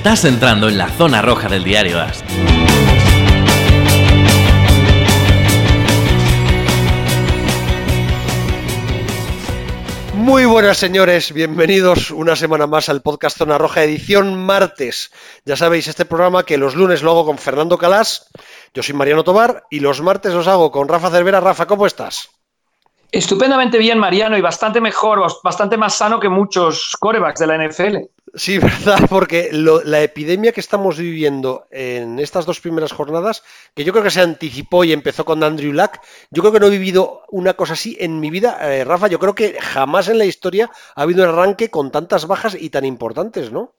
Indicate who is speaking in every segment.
Speaker 1: Estás entrando en la zona roja del diario AS.
Speaker 2: Muy buenas señores, bienvenidos una semana más al podcast Zona Roja, edición martes. Ya sabéis, este programa que los lunes lo hago con Fernando Calás, yo soy Mariano Tobar y los martes los hago con Rafa Cervera. Rafa, ¿cómo estás?
Speaker 3: Estupendamente bien, Mariano, y bastante mejor, bastante más sano que muchos corebacks de la NFL.
Speaker 2: Sí, verdad, porque la epidemia que estamos viviendo en estas dos primeras jornadas, que yo creo que se anticipó y empezó con Andrew Luck, yo creo que no he vivido una cosa así en mi vida. Eh, Rafa, yo creo que jamás en la historia ha habido un arranque con tantas bajas y tan importantes, ¿no?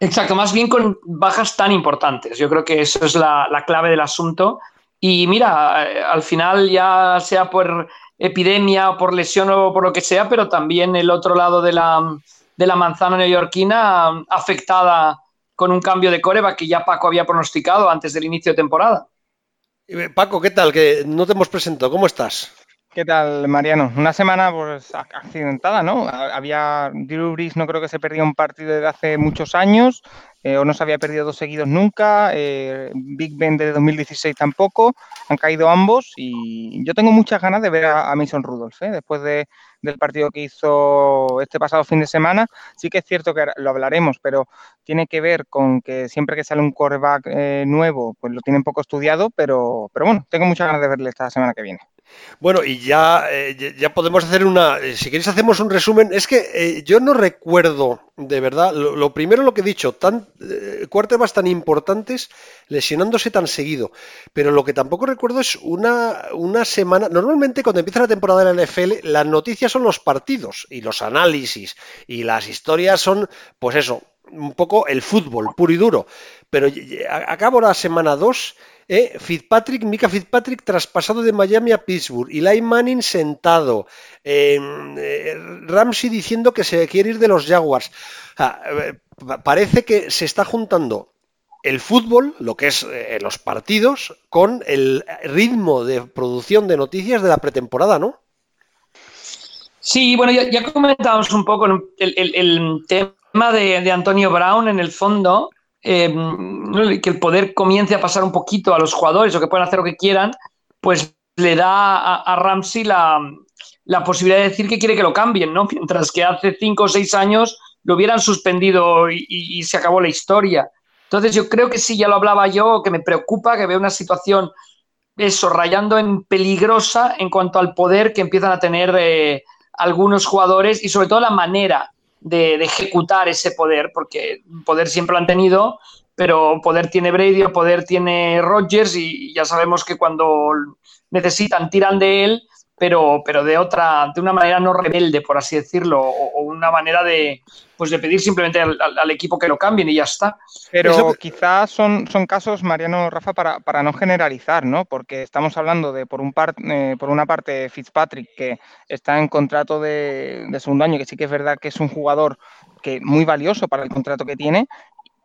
Speaker 3: Exacto, más bien con bajas tan importantes. Yo creo que eso es la, la clave del asunto. Y mira, eh, al final ya sea por epidemia, por lesión o por lo que sea, pero también el otro lado de la, de la manzana neoyorquina afectada con un cambio de coreba que ya Paco había pronosticado antes del inicio de temporada.
Speaker 2: Paco, ¿qué tal? Que no te hemos presentado. ¿Cómo estás?
Speaker 4: ¿Qué tal, Mariano? Una semana pues accidentada, ¿no? Había Drew Brees, no creo que se perdiera un partido desde hace muchos años, eh, o no se había perdido dos seguidos nunca, eh, Big Ben de 2016 tampoco, han caído ambos y yo tengo muchas ganas de ver a, Mason Rudolph, ¿eh? después del partido que hizo este pasado fin de semana. Sí que es cierto que lo hablaremos, pero tiene que ver con que siempre que sale un quarterback nuevo, pues lo tienen poco estudiado, pero, pero bueno, tengo muchas ganas de verle esta semana que viene.
Speaker 2: Bueno, y ya, eh, ya podemos hacer una. Eh, si queréis, hacemos un resumen. Es que eh, yo no recuerdo, de verdad, lo, primero lo que he dicho, tan más tan importantes lesionándose tan seguido. Pero lo que tampoco recuerdo es una, una semana. Normalmente, cuando empieza la temporada de la NFL, las noticias son los partidos y los análisis y las historias son, pues eso, un poco el fútbol puro y duro. Pero acabo la semana 2 eh, Fitzpatrick, Mika Fitzpatrick traspasado de Miami a Pittsburgh. Eli Manning sentado. Em, eh, Ramsey diciendo que se quiere ir de los Jaguars. Eh, parece que se está juntando el fútbol, lo que es eh, los partidos, con el ritmo de producción de noticias de la pretemporada, ¿no?
Speaker 3: Sí, bueno, ya, comentábamos un poco el, tema de, Antonio Brown en el fondo. Em, que el poder comience a pasar un poquito a los jugadores o que puedan hacer lo que quieran, pues le da a, Ramsey la, posibilidad de decir que quiere que lo cambien, ¿no? Mientras que hace cinco o seis años lo hubieran suspendido y, se acabó la historia. Entonces yo creo que sí, ya lo hablaba yo, que me preocupa que vea una situación, eso, rayando en peligrosa en cuanto al poder que empiezan a tener eh, algunos jugadores y sobre todo la manera de, ejecutar ese poder, porque poder siempre lo han tenido, pero poder tiene Brady o poder tiene Rodgers y ya sabemos que cuando necesitan tiran de él, pero, pero de otra, de una manera no rebelde, por así decirlo, o, una manera de, pues de pedir simplemente al, equipo que lo cambien y ya está.
Speaker 4: Pero quizás son, son casos, Mariano Rafa, para, para, no generalizar, ¿no? Porque estamos hablando de, por, un par, eh, por una parte, Fitzpatrick, que está en contrato de, de segundo año, que sí que es verdad que es un jugador que muy valioso para el contrato que tiene,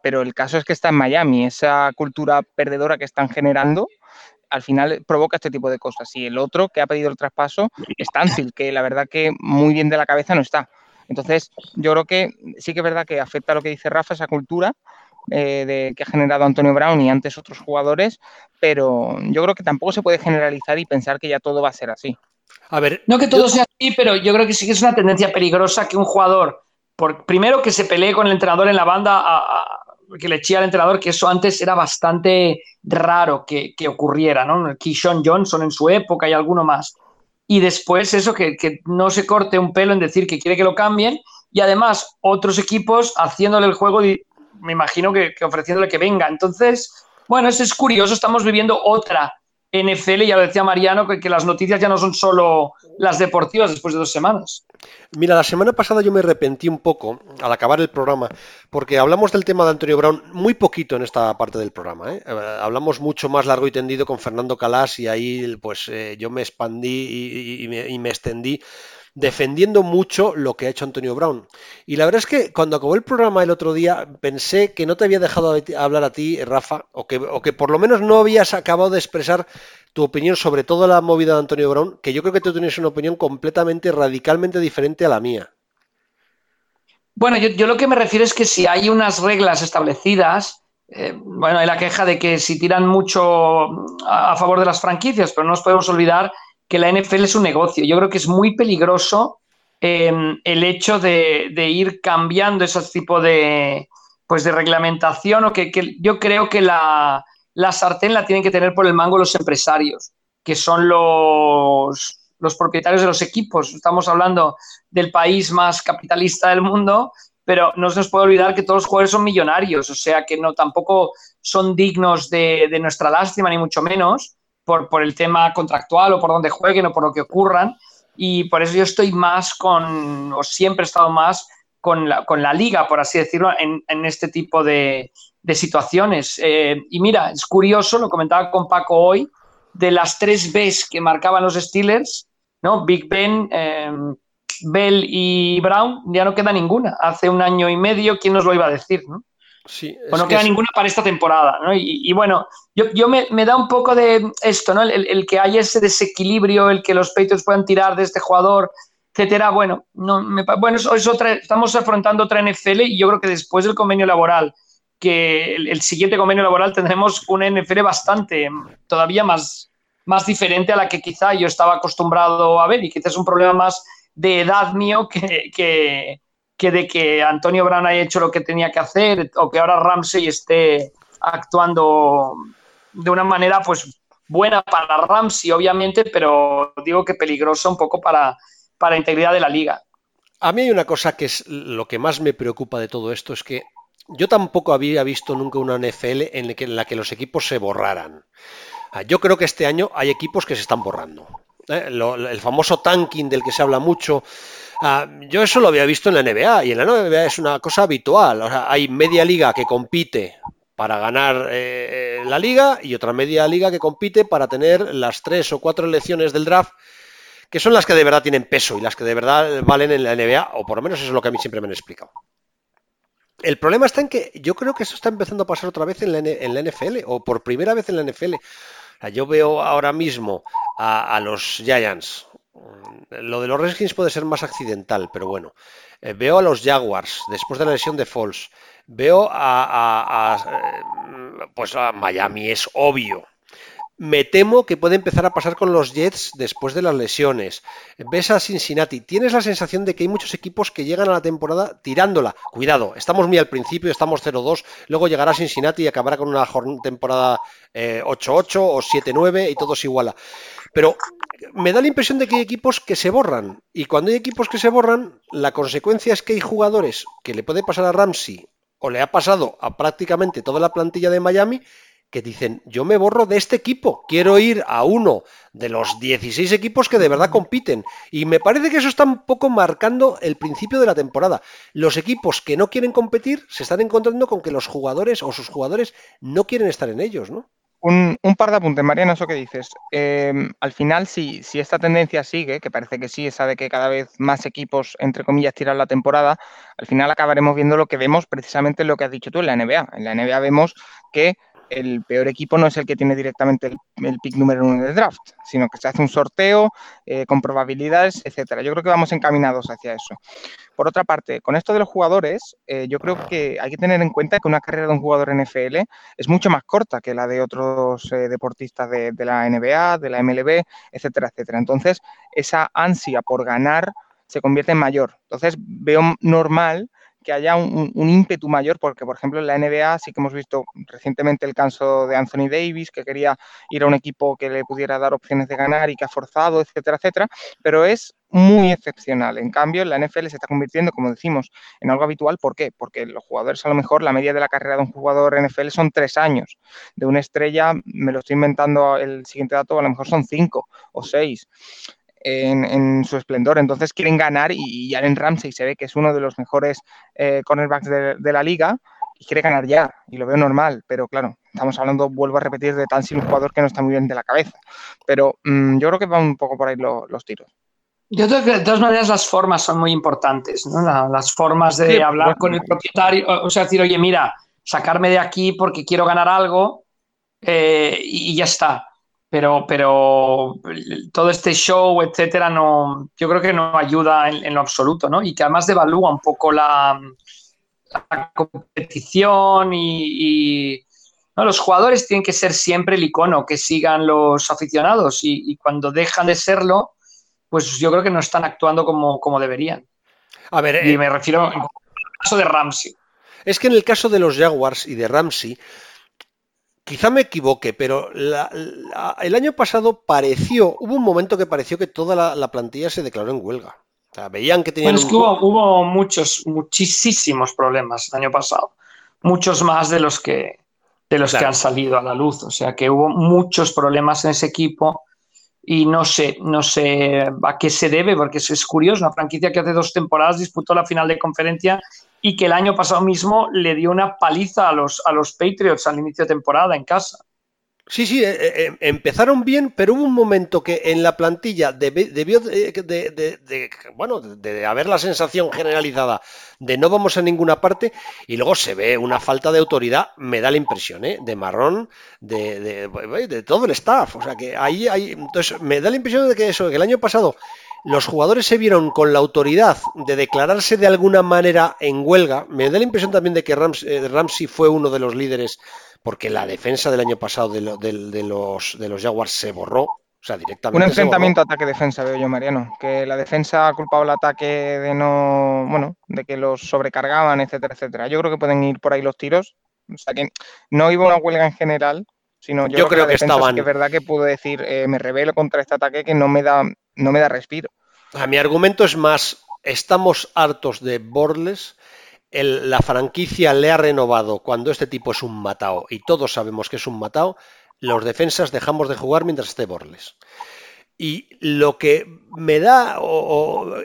Speaker 4: pero el caso es que está en Miami, esa cultura perdedora que están generando al final provoca este tipo de cosas. Y el otro que ha pedido el traspaso es Tansil, que la verdad que muy bien de la cabeza no está. Entonces, yo creo que sí que es verdad que afecta a lo que dice Rafa, esa cultura eh, de, que ha generado Antonio Brown y antes otros jugadores, pero yo creo que tampoco se puede generalizar y pensar que ya todo va a ser así.
Speaker 3: A ver, no que todo sea así, pero yo creo que sí que es una tendencia peligrosa que un jugador, por, primero que se pelee con el entrenador en la banda, a, que le eché al entrenador, que eso antes era bastante raro que, ocurriera, ¿no? Keyshawn Johnson en su época y alguno más. Y después eso, que, no se corte un pelo en decir que quiere que lo cambien. Y además, otros equipos haciéndole el juego, me imagino que, ofreciéndole que venga. Entonces, bueno, eso es curioso. Estamos viviendo otra NFL, ya lo decía Mariano, que, las noticias ya no son solo las deportivas después de dos semanas.
Speaker 2: Mira, la semana pasada yo me arrepentí un poco al acabar el programa, porque hablamos del tema de Antonio Brown muy poquito en esta parte del programa. ¿eh? Eh, hablamos mucho más largo y tendido con Fernando Calas y ahí pues eh, yo me expandí y me extendí defendiendo mucho lo que ha hecho Antonio Brown. Y la verdad es que cuando acabó el programa el otro día pensé que no te había dejado hablar a ti, Rafa, o que, o que por lo menos no habías acabado de expresar tu opinión sobre toda la movida de Antonio Brown, que yo creo que tú tienes una opinión completamente, radicalmente diferente a la mía.
Speaker 3: Bueno, yo, lo que me refiero es que si hay unas reglas establecidas, eh, bueno, hay la queja de que si tiran mucho a, favor de las franquicias, pero no nos podemos olvidar que la NFL es un negocio. Yo creo que es muy peligroso em, el hecho de, ir cambiando ese tipo de, pues de reglamentación o que, yo creo que la, la sartén la tienen que tener por el mango los empresarios, que son los, los propietarios de los equipos. Estamos hablando del país más capitalista del mundo, pero no se nos puede olvidar que todos los jugadores son millonarios, o sea que no tampoco son dignos de, nuestra lástima, ni mucho menos, por, por, el tema contractual o por donde jueguen o por lo que ocurran. Y por eso yo estoy más con, o siempre he estado más con la, con la liga, por así decirlo, en, en este tipo de, de situaciones. Eh, y mira, es curioso, lo comentaba con Paco hoy, de las tres Bs que marcaban los Steelers, ¿no? Big Ben, em, Bell y Brown, ya no queda ninguna. Hace un año y medio, ¿quién nos lo iba a decir? ¿no?
Speaker 2: Sí,
Speaker 3: pues no queda ninguna para esta temporada. ¿no? Y, bueno, yo, me, da un poco de esto, ¿no? El, que haya ese desequilibrio, el que los Patriots puedan tirar de este jugador, etcétera. Bueno, no, me, bueno es otra, estamos afrontando otra NFL y yo creo que después del convenio laboral, que el, el siguiente convenio laboral tendremos una NFL bastante, todavía más, más diferente a la que quizá yo estaba acostumbrado a ver y quizás es un problema más de edad mío que, que, de que Antonio Brown haya hecho lo que tenía que hacer o que ahora Ramsey esté actuando de una manera pues buena para Ramsey obviamente pero digo que peligrosa un poco para, para la integridad de la liga.
Speaker 2: A mí hay una cosa que es lo que más me preocupa de todo esto es que yo tampoco había visto nunca una NFL en la que los equipos se borraran. Ah, yo creo que este año hay equipos que se están borrando. ¿eh? el famoso tanking del que se habla mucho. Ah, yo eso lo había visto en la NBA y en la NBA es una cosa habitual. hay media liga que compite para ganar eh, la liga y otra media liga que compite para tener las tres o cuatro elecciones del draft que son las que de verdad tienen peso y las que de verdad valen en la NBA, o por lo menos eso es lo que a mí siempre me han explicado. El problema está en que yo creo que eso está empezando a pasar otra vez en la NFL, o por primera vez en la NFL yo veo ahora mismo a, los Giants. Lo de los Redskins puede ser más accidental, pero bueno. Eh, veo a los Jaguars después de la lesión de Falls. Veo a, eh, pues a Miami, es obvio. Me temo que puede empezar a pasar con los Jets después de las lesiones. Ves a Cincinnati. Tienes la sensación de que hay muchos equipos que llegan a la temporada tirándola. Cuidado, estamos muy al principio, estamos 0-2. Luego llegará Cincinnati y acabará con una temporada 8-8 eh, o 7-9 y todo iguala. Pero me da la impresión de que hay equipos que se borran. Y cuando hay equipos que se borran, la consecuencia es que hay jugadores que le puede pasar a Ramsey o le ha pasado a prácticamente toda la plantilla de Miami que dicen, yo me borro de este equipo, quiero ir a uno de los 16 equipos que de verdad compiten. Y me parece que eso está un poco marcando el principio de la temporada. Los equipos que no quieren competir se están encontrando con que los jugadores o sus jugadores no quieren estar en ellos, ¿no?
Speaker 4: Un, par de apuntes, Mariano, eso que dices. Em, al final, si, si esta tendencia sigue, que parece que sí, esa de que cada vez más equipos, entre comillas, tiran la temporada, al final acabaremos viendo lo que vemos precisamente lo que has dicho tú en la NBA. En la NBA vemos que el peor equipo no es el que tiene directamente el, pick número uno del draft, sino que se hace un sorteo eh, con probabilidades, etcétera. Yo creo que vamos encaminados hacia eso. Por otra parte, con esto de los jugadores, eh, yo creo que hay que tener en cuenta que una carrera de un jugador NFL es mucho más corta que la de otros eh, deportistas de, de la NBA, de la MLB, etcétera, etcétera. Entonces, esa ansia por ganar se convierte en mayor. Entonces, veo normal que haya un, ímpetu mayor, porque por ejemplo en la NBA sí que hemos visto recientemente el caso de Anthony Davis, que quería ir a un equipo que le pudiera dar opciones de ganar y que ha forzado, etcétera, etcétera, pero es muy excepcional. En cambio, la NFL se está convirtiendo, como decimos, en algo habitual. ¿Por qué? Porque los jugadores, a lo mejor, la media de la carrera de un jugador NFL son tres años. De una estrella, me lo estoy inventando el siguiente dato, a lo mejor son cinco o seis en, su esplendor. Entonces quieren ganar y, Allen Ramsey se ve que es uno de los mejores eh, cornerbacks de, la liga y quiere ganar ya. Y lo veo normal, pero claro, estamos hablando, vuelvo a repetir, de tan sin un jugador que no está muy bien de la cabeza. Pero mm, yo creo que van un poco por ahí los tiros.
Speaker 3: Yo creo que de todas maneras las formas son muy importantes, ¿no? las formas de hablar con el propietario, o sea, decir, oye, mira, sacarme de aquí porque quiero ganar algo eh, y ya está pero, pero todo este show, etcétera, no, yo creo que no ayuda en, lo absoluto, ¿no? Y que además devalúa un poco la, competición y, los jugadores tienen que ser siempre el icono que sigan los aficionados y, cuando dejan de serlo, pues yo creo que no están actuando como, como deberían.
Speaker 2: A ver,
Speaker 3: y eh, me refiero al caso de Ramsey.
Speaker 2: Es que en el caso de los Jaguars y de Ramsey, quizá me equivoque, pero el año pasado pareció, hubo un momento que pareció que toda la, plantilla se declaró en huelga. O sea, veían que tenían.
Speaker 3: Bueno, es que hubo, muchos, muchísimos problemas el año pasado. Muchos más de los que de los que han salido a la luz. O sea que hubo muchos problemas en ese equipo y no sé, no sé a qué se debe, porque es curioso, una franquicia que hace dos temporadas disputó la final de conferencia y que el año pasado mismo le dio una paliza a los, a los Patriots al inicio de temporada en casa.
Speaker 2: Sí, sí, eh, eh, empezaron bien, pero hubo un momento que en la plantilla debió de, bueno, de haber la sensación generalizada de no vamos a ninguna parte y luego se ve una falta de autoridad, me da la impresión, ¿eh? de marrón, de, todo el staff. O sea que ahí hay, entonces me da la impresión de que eso, que el año pasado los jugadores se vieron con la autoridad de declararse de alguna manera en huelga. Me da la impresión también de que Ramsey fue uno de los líderes porque la defensa del año pasado de, los, de los Jaguars se borró. O sea, directamente.
Speaker 4: Un enfrentamiento ataque-defensa, veo yo, Mariano. Que la defensa ha culpado el ataque de no. Bueno, de que los sobrecargaban, etcétera, etcétera. Yo creo que pueden ir por ahí los tiros. O sea, que no iba una huelga en general, sino yo, creo, que, estaban. que es verdad que puedo decir, eh, me revelo contra este ataque que no me da, no me da respiro.
Speaker 2: A mi argumento es más, estamos hartos de Borles la franquicia le ha renovado cuando este tipo es un matao y todos sabemos que es un matao, los defensas dejamos de jugar mientras esté Borles. Y lo que me da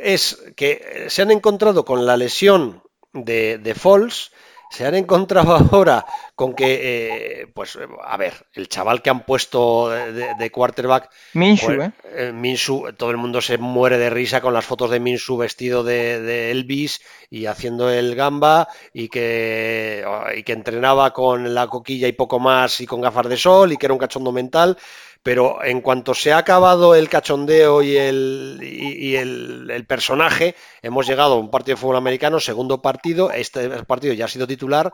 Speaker 2: es que se han encontrado con la lesión de, de Falls se han encontrado ahora con que, eh, pues, a ver, el chaval que han puesto de, quarterback.
Speaker 4: Minshu,
Speaker 2: pues, ¿eh? ¿eh? todo el mundo se muere de risa con las fotos de Minshu vestido de, Elvis y haciendo el gamba y que, y que entrenaba con la coquilla y poco más y con gafas de sol y que era un cachondo mental pero en cuanto se ha acabado el cachondeo y el, y, el, personaje, hemos llegado a un partido de fútbol americano, segundo partido, este partido ya ha sido titular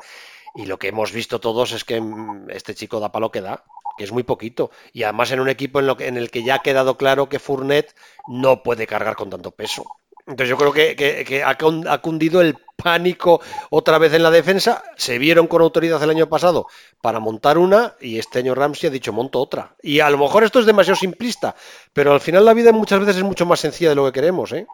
Speaker 2: y lo que hemos visto todos es que mm, este chico da palo que da, que es muy poquito. Y además en un equipo en, lo que, en el que ya ha quedado claro que Fournet no puede cargar con tanto peso. Entonces yo creo que, ha cundido el pánico otra vez en la defensa. Se vieron con autoridad el año pasado para montar una y este año Ramsey ha dicho monto otra. Y a lo mejor esto es demasiado simplista, pero al final la vida muchas veces es mucho más sencilla de lo que queremos. ¿eh?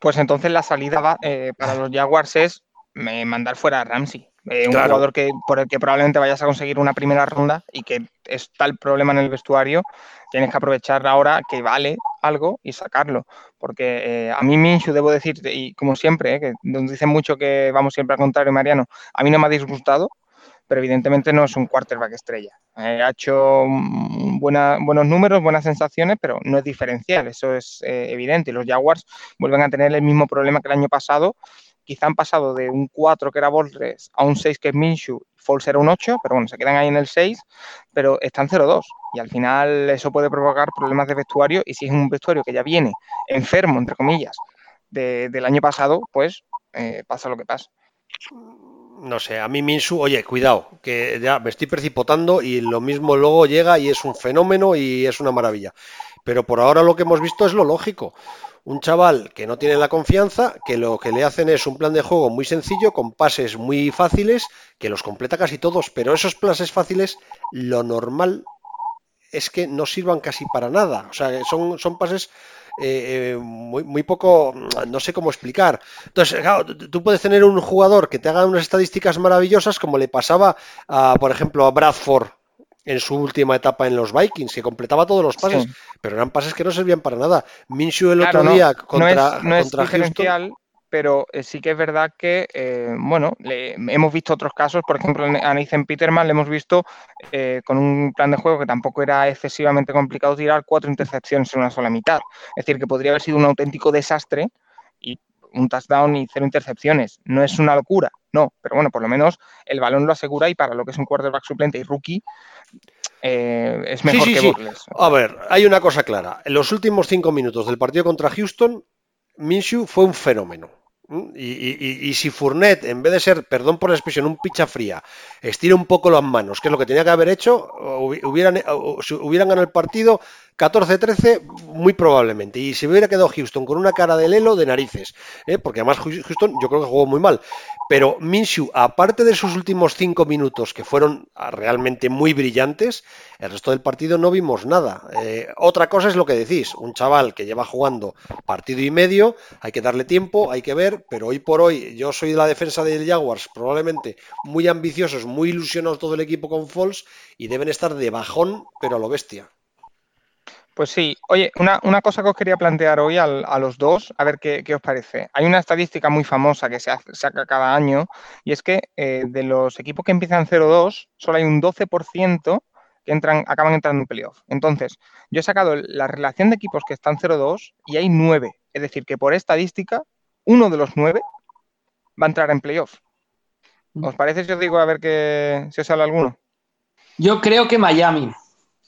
Speaker 4: Pues entonces la salida eh, para los Jaguars es eh, mandar fuera a Ramsey. Eh, un jugador que, por el que probablemente vayas a conseguir una primera ronda y que está el problema en el vestuario, tienes que aprovechar ahora que vale algo y sacarlo. Porque eh, a mí Minshu, debo decir, y como siempre, eh, que nos dicen mucho que vamos siempre al contrario, Mariano, a mí no me ha disgustado, pero evidentemente no es un quarterback estrella. ha hecho buenos números, buenas sensaciones, pero no es diferencial, eso es evidente. Y los Jaguars vuelven a tener el mismo problema que el año pasado quizá han pasado de un 4 que era Borges a un 6 que es Minshu, Falls era un 8, pero bueno, se quedan ahí en el 6, pero están 0-2 y al final eso puede provocar problemas de vestuario y si es un vestuario que ya viene enfermo, entre comillas, del año pasado, pues eh, pasa lo que pasa.
Speaker 2: No sé, a mí Minsu, oye, cuidado, que ya me estoy precipitando y lo mismo luego llega y es un fenómeno y es una maravilla. Pero por ahora lo que hemos visto es lo lógico un chaval que no tiene la confianza, que lo que le hacen es un plan de juego muy sencillo, con pases muy fáciles, que los completa casi todos, pero esos pases fáciles, lo normal es que no sirvan casi para nada. O sea, son, son pases eh, eh, muy, muy, poco, no sé cómo explicar. Entonces, claro, tú puedes tener un jugador que te haga unas estadísticas maravillosas, como le pasaba, a, por ejemplo, a Bradford en su última etapa en los Vikings, que completaba todos los pases, pero eran pases que no servían para nada. Minshew el otro día contra,
Speaker 4: no es, no pero eh, sí que es verdad que, eh, bueno, hemos visto otros casos, por ejemplo, a Nathan Peterman le hemos visto eh, con un plan de juego que tampoco era excesivamente complicado tirar cuatro intercepciones en una sola mitad. Es decir, que podría haber sido un auténtico desastre y un touchdown y cero intercepciones. No es una locura, no, pero bueno, por lo menos el balón lo asegura y para lo que es un quarterback suplente y rookie, eh, es mejor que
Speaker 2: sí. A ver, hay una cosa clara. En los últimos cinco minutos del partido contra Houston, Minshew fue un fenómeno. Y, si Fournet, en vez de ser, perdón por la expresión, un picha fría, estira un poco las manos, que es lo que tenía que haber hecho, hubieran, hubieran ganado el partido 14-13, muy probablemente. Y se hubiera quedado Houston con una cara de lelo de narices, ¿eh? porque además Houston yo creo que jugó muy mal. Pero Minshew, aparte de sus últimos cinco minutos, que fueron realmente muy brillantes, el resto del partido no vimos nada. Eh, otra cosa es lo que decís, un chaval que lleva jugando partido y medio, hay que darle tiempo, hay que ver, pero hoy por hoy yo soy de la defensa del Jaguars, probablemente muy ambiciosos, muy ilusionados todo el equipo con Falls y deben estar de bajón, pero a lo bestia.
Speaker 4: Pues sí, oye, una, cosa que os quería plantear hoy a los dos, a ver qué, os parece. Hay una estadística muy famosa que se saca cada año y es que eh, de los equipos que empiezan 0-2, solo hay un 12% que entran, acaban entrando en playoff. Entonces, yo he sacado la relación de equipos que están 0-2 y hay 9. Es decir, que por estadística, uno de los 9 va a entrar en playoff. ¿Os parece si os digo a ver que, si os sale alguno?
Speaker 3: Yo creo que Miami.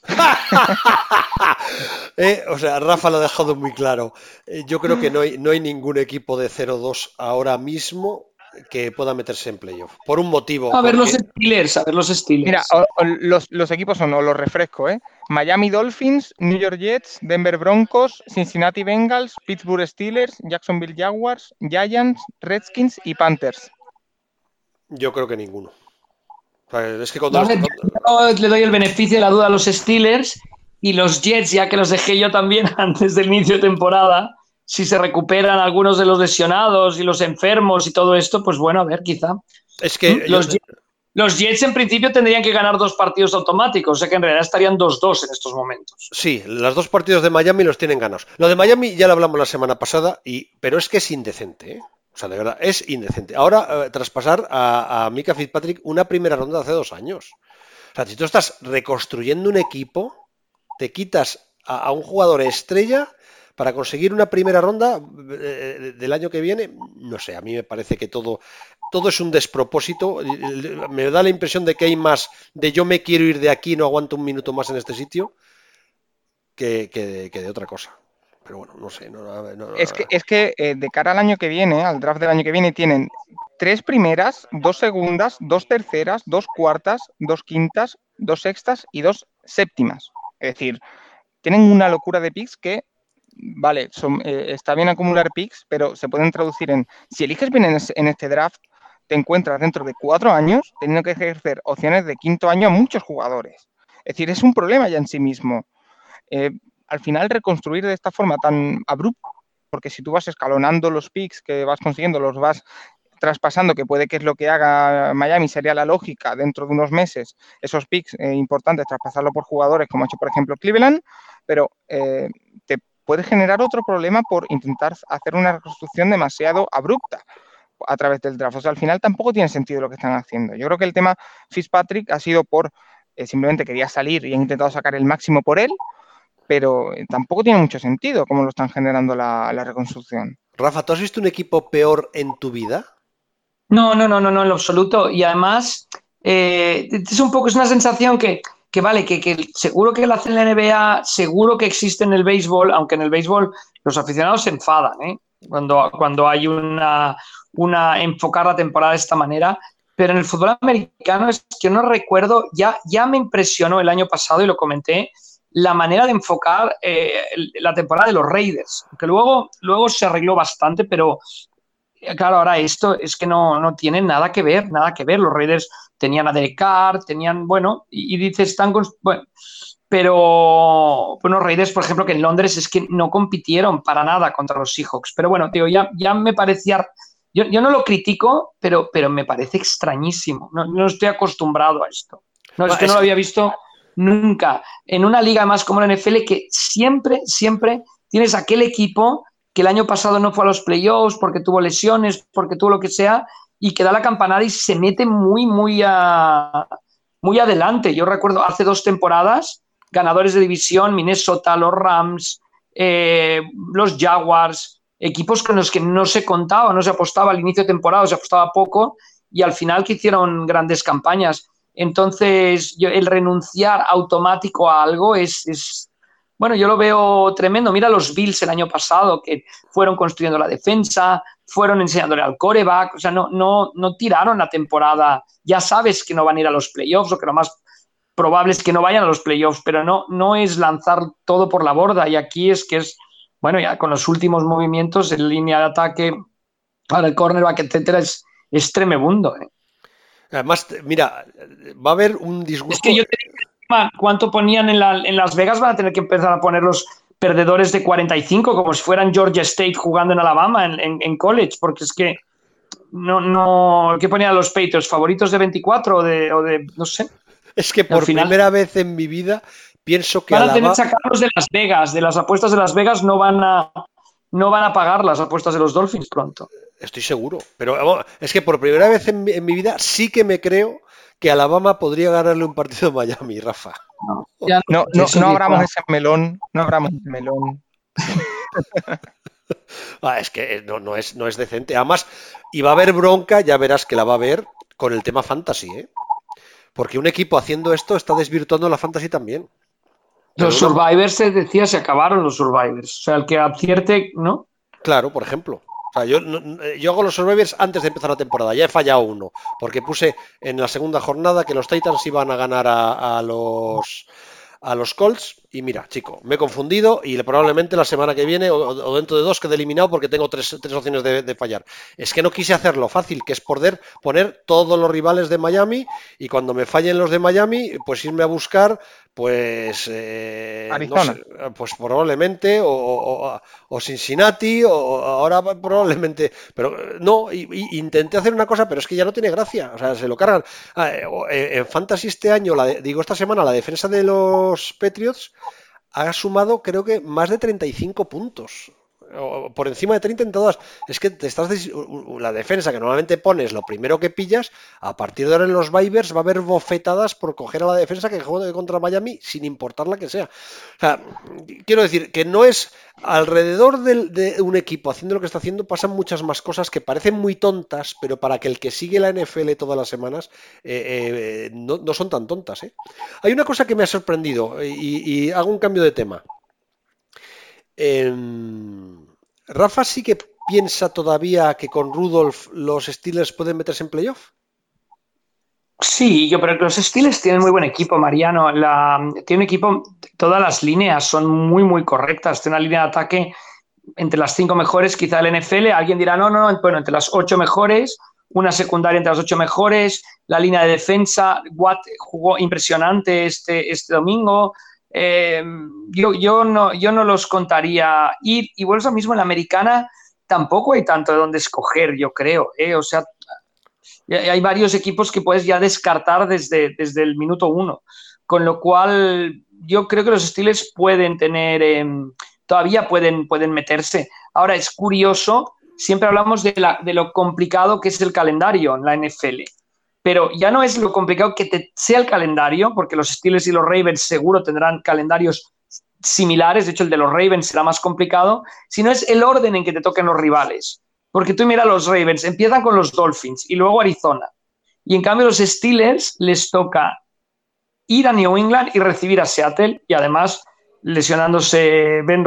Speaker 2: Eh, o sea, Rafa lo ha dejado muy claro. Eh, yo creo que no hay, no hay ningún equipo de 0-2 ahora mismo que pueda meterse en playoff. Por un motivo.
Speaker 3: A ver los Steelers, a ver los Steelers.
Speaker 4: Mira, los, equipos son, o los refresco, ¿eh? Miami Dolphins, New York Jets, Denver Broncos, Cincinnati Bengals, Pittsburgh Steelers, Jacksonville Jaguars, Giants, Redskins y Panthers.
Speaker 2: Yo creo que ninguno.
Speaker 3: Es que cuando le doy el beneficio de la duda a los Steelers y los Jets, ya que los dejé yo también antes del inicio de temporada. Si se recuperan algunos de los lesionados y los enfermos y todo esto, pues bueno, a ver, quizá.
Speaker 2: Es que
Speaker 3: los, Jets, en principio tendrían que ganar dos partidos automáticos, o sea que en realidad estarían 2-2 en estos momentos.
Speaker 2: Sí, los dos partidos de Miami los tienen ganados. Lo de Miami ya lo hablamos la semana pasada, y, pero es que es indecente. ¿eh? De verdad, es indecente. Ahora, eh, traspasar a, a Mika Fitzpatrick una primera ronda hace dos años. O sea, si tú estás reconstruyendo un equipo, te quitas a, un jugador estrella para conseguir una primera ronda eh, del año que viene, no sé, a mí me parece que todo, todo es un despropósito. Me da la impresión de que hay más de yo me quiero ir de aquí, no aguanto un minuto más en este sitio, que de otra cosa pero bueno, no sé.
Speaker 4: es que, es que eh, de cara al año que viene, al draft del año que viene, tienen tres primeras, dos segundas, dos terceras, dos cuartas, dos quintas, dos sextas y dos séptimas. Es decir, tienen una locura de picks que, vale, son, eh, está bien acumular picks, pero se pueden traducir en, si eliges bien en, este draft, te encuentras dentro de cuatro años teniendo que ejercer opciones de quinto año a muchos jugadores. Es decir, es un problema ya en sí mismo. Eh, al final reconstruir de esta forma tan abrupta, porque si tú vas escalonando los picks que vas consiguiendo, los vas traspasando, que puede que es lo que haga Miami, sería la lógica dentro de unos meses, esos picks eh, importantes, traspasarlo por jugadores, como ha hecho por ejemplo Cleveland, pero eh, te puede generar otro problema por intentar hacer una reconstrucción demasiado abrupta a través del draft. O sea, al final tampoco tiene sentido lo que están haciendo. Yo creo que el tema Fitzpatrick ha sido por eh, simplemente quería salir y han intentado sacar el máximo por él, pero eh, tampoco tiene mucho sentido cómo lo están generando la, reconstrucción.
Speaker 2: Rafa, ¿tú has visto un equipo peor en tu vida?
Speaker 3: No, no, no, no, no, en lo absoluto. Y además, eh, es un poco, es una sensación que, vale, que, seguro que la hacen en la NBA, seguro que existe en el béisbol, aunque en el béisbol los aficionados se enfadan, ¿eh? Cuando, cuando hay una, una enfocar la temporada de esta manera. Pero en el fútbol americano es que no recuerdo, ya, ya me impresionó el año pasado y lo comenté, la manera de enfocar eh, la temporada de los Raiders, que luego, luego se arregló bastante, pero eh, claro, ahora esto es que no, no tiene nada que ver, nada que ver. Los Raiders tenían a Derek Carr, tenían, bueno, y, dices, están bueno, pero bueno, Raiders, por ejemplo, que en Londres es que no compitieron para nada contra los Seahawks. Pero bueno, tío, ya, ya me parecía, yo, no lo critico, pero, pero me parece extrañísimo. No, no estoy acostumbrado a esto. No, es que no lo había visto nunca en una liga más como la NFL que siempre, siempre tienes aquel equipo que el año pasado no fue a los playoffs porque tuvo lesiones, porque tuvo lo que sea, y que da la campanada y se mete muy, muy, muy adelante. Yo recuerdo hace dos temporadas, ganadores de división, Minnesota, los Rams, eh, los Jaguars, equipos con los que no se contaba, no se apostaba al inicio de temporada, se apostaba poco, y al final que hicieron grandes campañas. Entonces, el renunciar automático a algo es, bueno, yo lo veo tremendo. Mira los Bills el año pasado, que fueron construyendo la defensa, fueron enseñándole al coreback, o sea, no, no, no tiraron la temporada. Ya sabes que no van a ir a los playoffs o que lo más probable es que no vayan a los playoffs, pero no, no es lanzar todo por la borda. Y aquí es que es, bueno, ya con los últimos movimientos en línea de ataque, para el cornerback, etcétera, es, es. ¿eh?
Speaker 2: Además, mira, va a haber un disgusto.
Speaker 3: Es que yo te digo, ¿cuánto ponían en, Las Vegas? Van a tener que empezar a poner los perdedores de 45, como si fueran Georgia State jugando en Alabama, en, college, porque es que no, no, ¿qué ponían los Patriots? ¿Favoritos de 24 o de, o de no sé?
Speaker 2: Es que por primera vez en mi vida pienso que
Speaker 3: van a tener que sacarlos de Las Vegas, de las apuestas de Las Vegas no van a no van a pagar las apuestas de los Dolphins pronto.
Speaker 2: Estoy seguro. Pero es que por primera vez en mi, vida sí que me creo que Alabama podría ganarle un partido a Miami, Rafa.
Speaker 4: No, no, no, abramos ese melón, no abramos ese melón.
Speaker 2: Ah, es que no, es, no es decente. Además, y va a haber bronca, ya verás que la va a haber con el tema fantasy, ¿eh? Porque un equipo haciendo esto está desvirtuando la fantasy también.
Speaker 3: Los Survivors, se decía, se acabaron los Survivors. O sea, el que acierte, ¿no?
Speaker 2: Claro, por ejemplo. O sea, yo, yo hago los Survivors antes de empezar la temporada. Ya he fallado uno. Porque puse en la segunda jornada que los Titans iban a ganar a los a los Colts y mira, chico, me he confundido y probablemente la semana que viene o, dentro de dos quede eliminado porque tengo tres, opciones de, fallar. Es que no quise hacerlo fácil, que es poder poner todos los rivales de Miami y cuando me fallen los de Miami, pues irme a buscar, pues,
Speaker 4: eh,
Speaker 2: pues probablemente o, Cincinnati o ahora probablemente, pero no, intenté hacer una cosa, pero es que ya no tiene gracia, o sea, se lo cargan. Ah, eh, eh, en Fantasy este año, digo esta semana, la defensa de los Patriots ha sumado creo que más de 35 puntos por encima de 30 en todas. Es que te estás la defensa que normalmente pones lo primero que pillas, a partir de ahora en los Vibers va a haber bofetadas por coger a la defensa que juega contra Miami sin importar la que sea. O sea, quiero decir que no es alrededor de, un equipo haciendo lo que está haciendo pasan muchas más cosas que parecen muy tontas, pero para que el que sigue la NFL todas las semanas eh, eh, no, son tan tontas. ¿eh? Hay una cosa que me ha sorprendido y hago un cambio de tema. Em, Rafa sí que piensa todavía que con Rudolf los Steelers pueden meterse en playoff.
Speaker 3: Sí, yo creo que los Steelers tienen muy buen equipo, Mariano. tiene un equipo, todas las líneas son muy, muy correctas. Tiene una línea de ataque entre las cinco mejores, quizá el NFL. Alguien dirá, no, no, no, bueno, entre las ocho mejores, una secundaria entre las ocho mejores, la línea de defensa, Watt jugó impresionante este, este domingo. Eh, yo, yo, no, yo no los contaría. Y, y bueno, eso mismo en la americana tampoco hay tanto de dónde escoger, yo creo. ¿eh? O sea, hay varios equipos que puedes ya descartar desde, desde el minuto uno. Con lo cual, yo creo que los Steelers pueden tener, em, todavía pueden, pueden meterse. Ahora, es curioso, siempre hablamos de, la, de lo complicado que es el calendario en la NFL pero ya no es lo complicado que sea el calendario, porque los Steelers y los Ravens seguro tendrán calendarios similares, de hecho el de los Ravens será más complicado, sino es el orden en que te toquen los rivales. Porque tú mira los Ravens, empiezan con los Dolphins y luego Arizona. Y en cambio los Steelers les toca ir a New England y recibir a Seattle y además lesionándose Ben,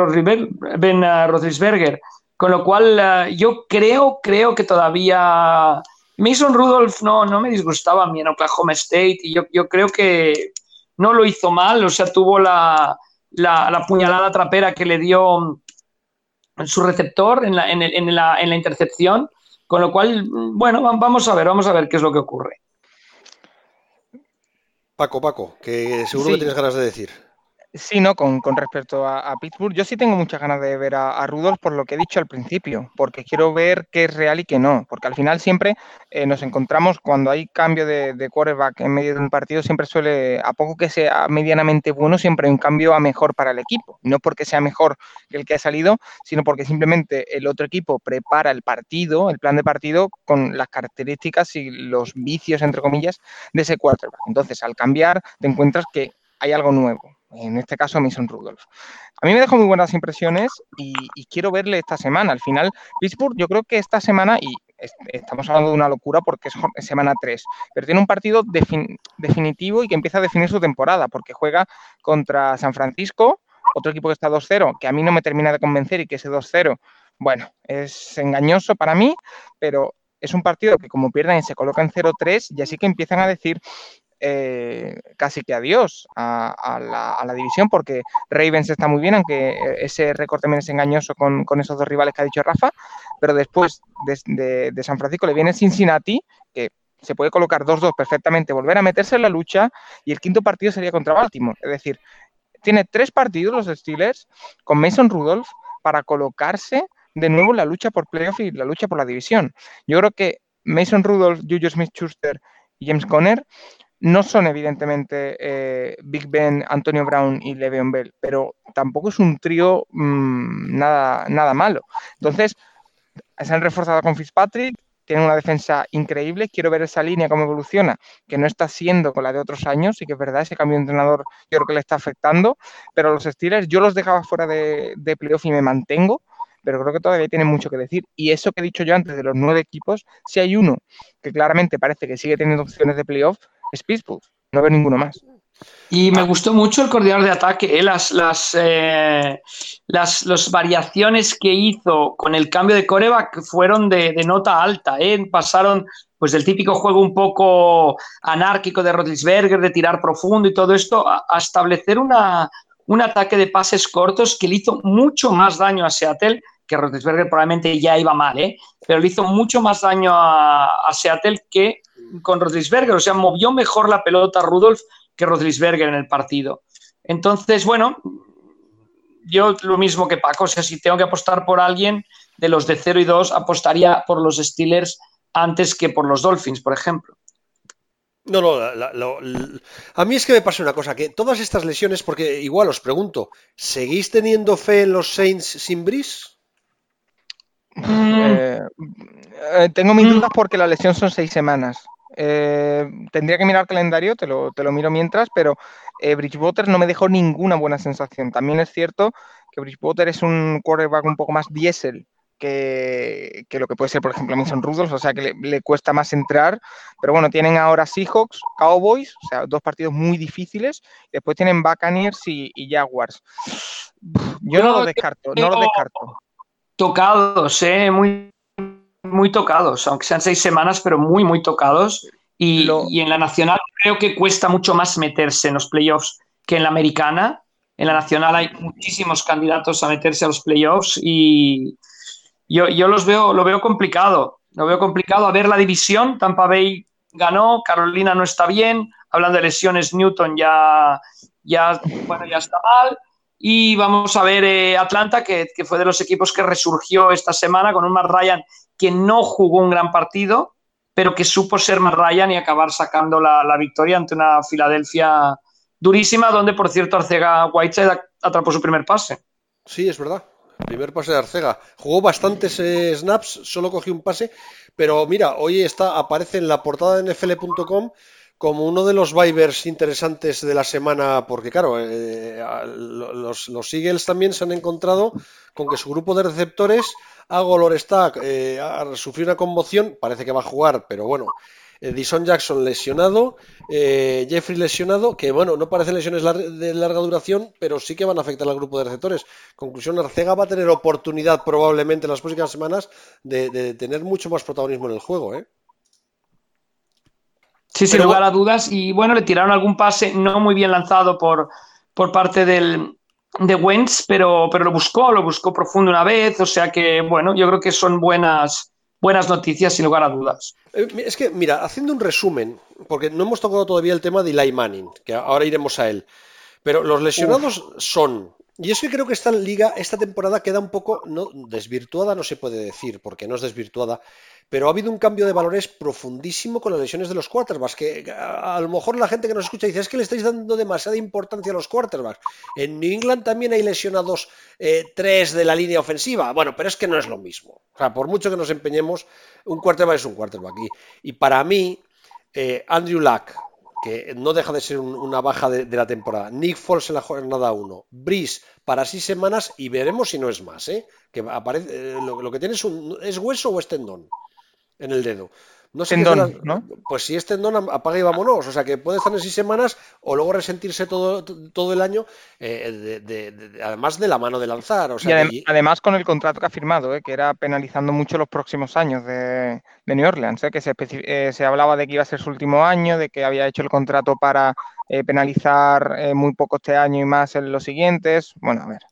Speaker 3: ben uh, Roethlisberger. Con lo cual uh, yo creo, creo que todavía Mason Rudolph no, no me disgustaba a mí en Oklahoma State y yo, yo creo que no lo hizo mal, o sea, tuvo la, la, puñalada trapera que le dio su receptor en la, en, en, la, en la intercepción, con lo cual, bueno, vamos a ver, vamos a ver qué es lo que ocurre.
Speaker 2: Paco, Paco, que seguro que tienes ganas de decir.
Speaker 4: Sí, no, con, respecto a, Pittsburgh, yo sí tengo muchas ganas de ver a, Rudolph por lo que he dicho al principio, porque quiero ver qué es real y qué no, porque al final siempre eh, nos encontramos cuando hay cambio de, de, quarterback en medio de un partido, siempre suele, a poco que sea medianamente bueno, siempre hay un cambio a mejor para el equipo, no porque sea mejor que el que ha salido, sino porque simplemente el otro equipo prepara el partido, el plan de partido, con las características y los vicios, entre comillas, de ese quarterback. Entonces, al cambiar, te encuentras que hay algo nuevo en este caso Mason Rudolph. A mí me dejó muy buenas impresiones y, quiero verle esta semana. Al final, Pittsburgh, yo creo que esta semana, y estamos hablando de una locura porque es semana 3, pero tiene un partido definitivo y que empieza a definir su temporada, porque juega contra San Francisco, otro equipo que está 2-0, que a mí no me termina de convencer y que ese 2-0, bueno, es engañoso para mí, pero es un partido que como pierden y se colocan 0-3, y así que empiezan a decir eh, casi que adiós a, la, división, porque Ravens está muy bien, aunque ese récord también es engañoso con, esos dos rivales que ha dicho Rafa, pero después de, San Francisco le viene Cincinnati, que se puede colocar 2-2 perfectamente, volver a meterse en la lucha, y el quinto partido sería contra Baltimore. Es decir, tiene tres partidos los Steelers con Mason Rudolph para colocarse de nuevo en la lucha por playoff y la lucha por la división. Yo creo que Mason Rudolph, Juju Smith-Schuster y James Conner no son evidentemente eh, Big Ben, Antonio Brown y Le'Veon Bell, pero tampoco es un trío mm, nada, nada malo. Entonces, se han reforzado con Fitzpatrick, tienen una defensa increíble, quiero ver esa línea cómo evoluciona, que no está siendo con la de otros años, y que es verdad, ese cambio de entrenador yo creo que le está afectando, pero los Steelers yo los dejaba fuera de, de playoff y me mantengo, pero creo que todavía tienen mucho que decir. Y eso que he dicho yo antes de los nueve equipos, si hay uno que claramente parece que sigue teniendo opciones de playoff, es Pittsburgh, no veo ninguno más.
Speaker 3: Y me gustó mucho el coordinador de ataque, ¿eh? las, las, eh, las, variaciones que hizo con el cambio de coreback fueron de, nota alta. ¿eh? Pasaron pues del típico juego un poco anárquico de Rodlisberger, de tirar profundo y todo esto, a, establecer una, un ataque de pases cortos que le hizo mucho más daño a Seattle, que Rodlisberger probablemente ya iba mal, ¿eh? pero le hizo mucho más daño a, a Seattle que con Rodlisberger, o sea, movió mejor la pelota Rudolf que Rodlisberger en el partido. Entonces, bueno, yo lo mismo que Paco, o sea, si tengo que apostar por alguien de los de 0 y 2, apostaría por los Steelers antes que por los Dolphins, por ejemplo.
Speaker 2: No, no, a mí es que me pasa una cosa, que todas estas lesiones, porque igual os pregunto, ¿seguís teniendo fe en los Saints sin Brice?
Speaker 4: Eh, eh, tengo mis dudas porque la lesión son seis semanas. Eh, tendría que mirar el calendario, te lo, te lo miro mientras, pero eh, Bridgewater no me dejó ninguna buena sensación. También es cierto que Bridgewater es un quarterback un poco más diésel que, lo que puede ser, por ejemplo, Mason Rudolph, o sea que le, cuesta más entrar. Pero bueno, tienen ahora Seahawks, Cowboys, o sea, dos partidos muy difíciles. Después tienen Buccaneers y, Jaguars. Yo no, lo descarto, no lo descarto.
Speaker 3: Tocados, ¿eh? Muy muy tocados, aunque sean seis semanas, pero muy, muy tocados. Y, en la nacional creo que cuesta mucho más meterse en los playoffs que en la americana. En la nacional hay muchísimos candidatos a meterse a los playoffs y yo, yo los veo, lo veo complicado. Lo veo complicado. A ver la división, Tampa Bay ganó, Carolina no está bien. Hablando de lesiones, Newton ya, ya, bueno, ya está mal. Y vamos a ver eh, Atlanta, que, que, fue de los equipos que resurgió esta semana con un Matt Ryan que no jugó un gran partido, pero que supo ser más Ryan y acabar sacando la, victoria ante una Filadelfia durísima, donde por cierto Arcega Whiteside atrapó su primer pase.
Speaker 2: Sí, es verdad. Primer pase de Arcega. Jugó bastantes eh, snaps, solo cogió un pase, pero mira, hoy está, aparece en la portada de nfl.com como uno de los Vibers interesantes de la semana, porque claro, eh, los, los, Eagles también se han encontrado con que su grupo de receptores Hago Lorestack eh, sufrió una conmoción, parece que va a jugar, pero bueno. Eh, Dison Jackson lesionado, eh, Jeffrey lesionado, que bueno, no parecen lesiones de larga duración, pero sí que van a afectar al grupo de receptores. Conclusión, Arcega va a tener oportunidad probablemente en las próximas semanas de, tener mucho más protagonismo en el juego. ¿eh?
Speaker 3: Sí, sin lugar a dudas. Y bueno, le tiraron algún pase no muy bien lanzado por, por parte del, de Wentz, pero, pero lo buscó, lo buscó profundo una vez, o sea que, bueno, yo creo que son buenas, buenas noticias sin lugar a dudas.
Speaker 2: Eh, es que, mira, haciendo un resumen, porque no hemos tocado todavía el tema de Eli Manning, que ahora iremos a él, pero los lesionados son y es que creo que esta liga, esta temporada queda un poco no, desvirtuada, no se puede decir, porque no es desvirtuada, pero ha habido un cambio de valores profundísimo con las lesiones de los quarterbacks, que a, lo mejor la gente que nos escucha dice, es que le estáis dando demasiada importancia a los quarterbacks. En New England también hay lesionados eh, tres de la línea ofensiva. Bueno, pero es que no es lo mismo. O sea, por mucho que nos empeñemos, un quarterback es un quarterback. Y, y para mí, eh, Andrew Luck, que no deja de ser una baja de, la temporada. Nick Foles en la jornada 1. Brice para seis semanas y veremos si no es más. ¿eh? Que aparece, eh, lo, que tiene es, un, es hueso o es tendón. en el dedo.
Speaker 4: No sé tendón, ¿no?
Speaker 2: Pues si es tendón, apaga y vámonos. O sea, que puede estar en seis semanas o luego resentirse todo, todo el año, eh, además de la mano de lanzar. O sea,
Speaker 4: y además con el contrato que ha firmado, eh, que era penalizando mucho los próximos años de, New Orleans, eh, que se, se, hablaba de que iba a ser su último año, de que había hecho el contrato para penalizar muy poco este año y más en los siguientes. Bueno, a ver.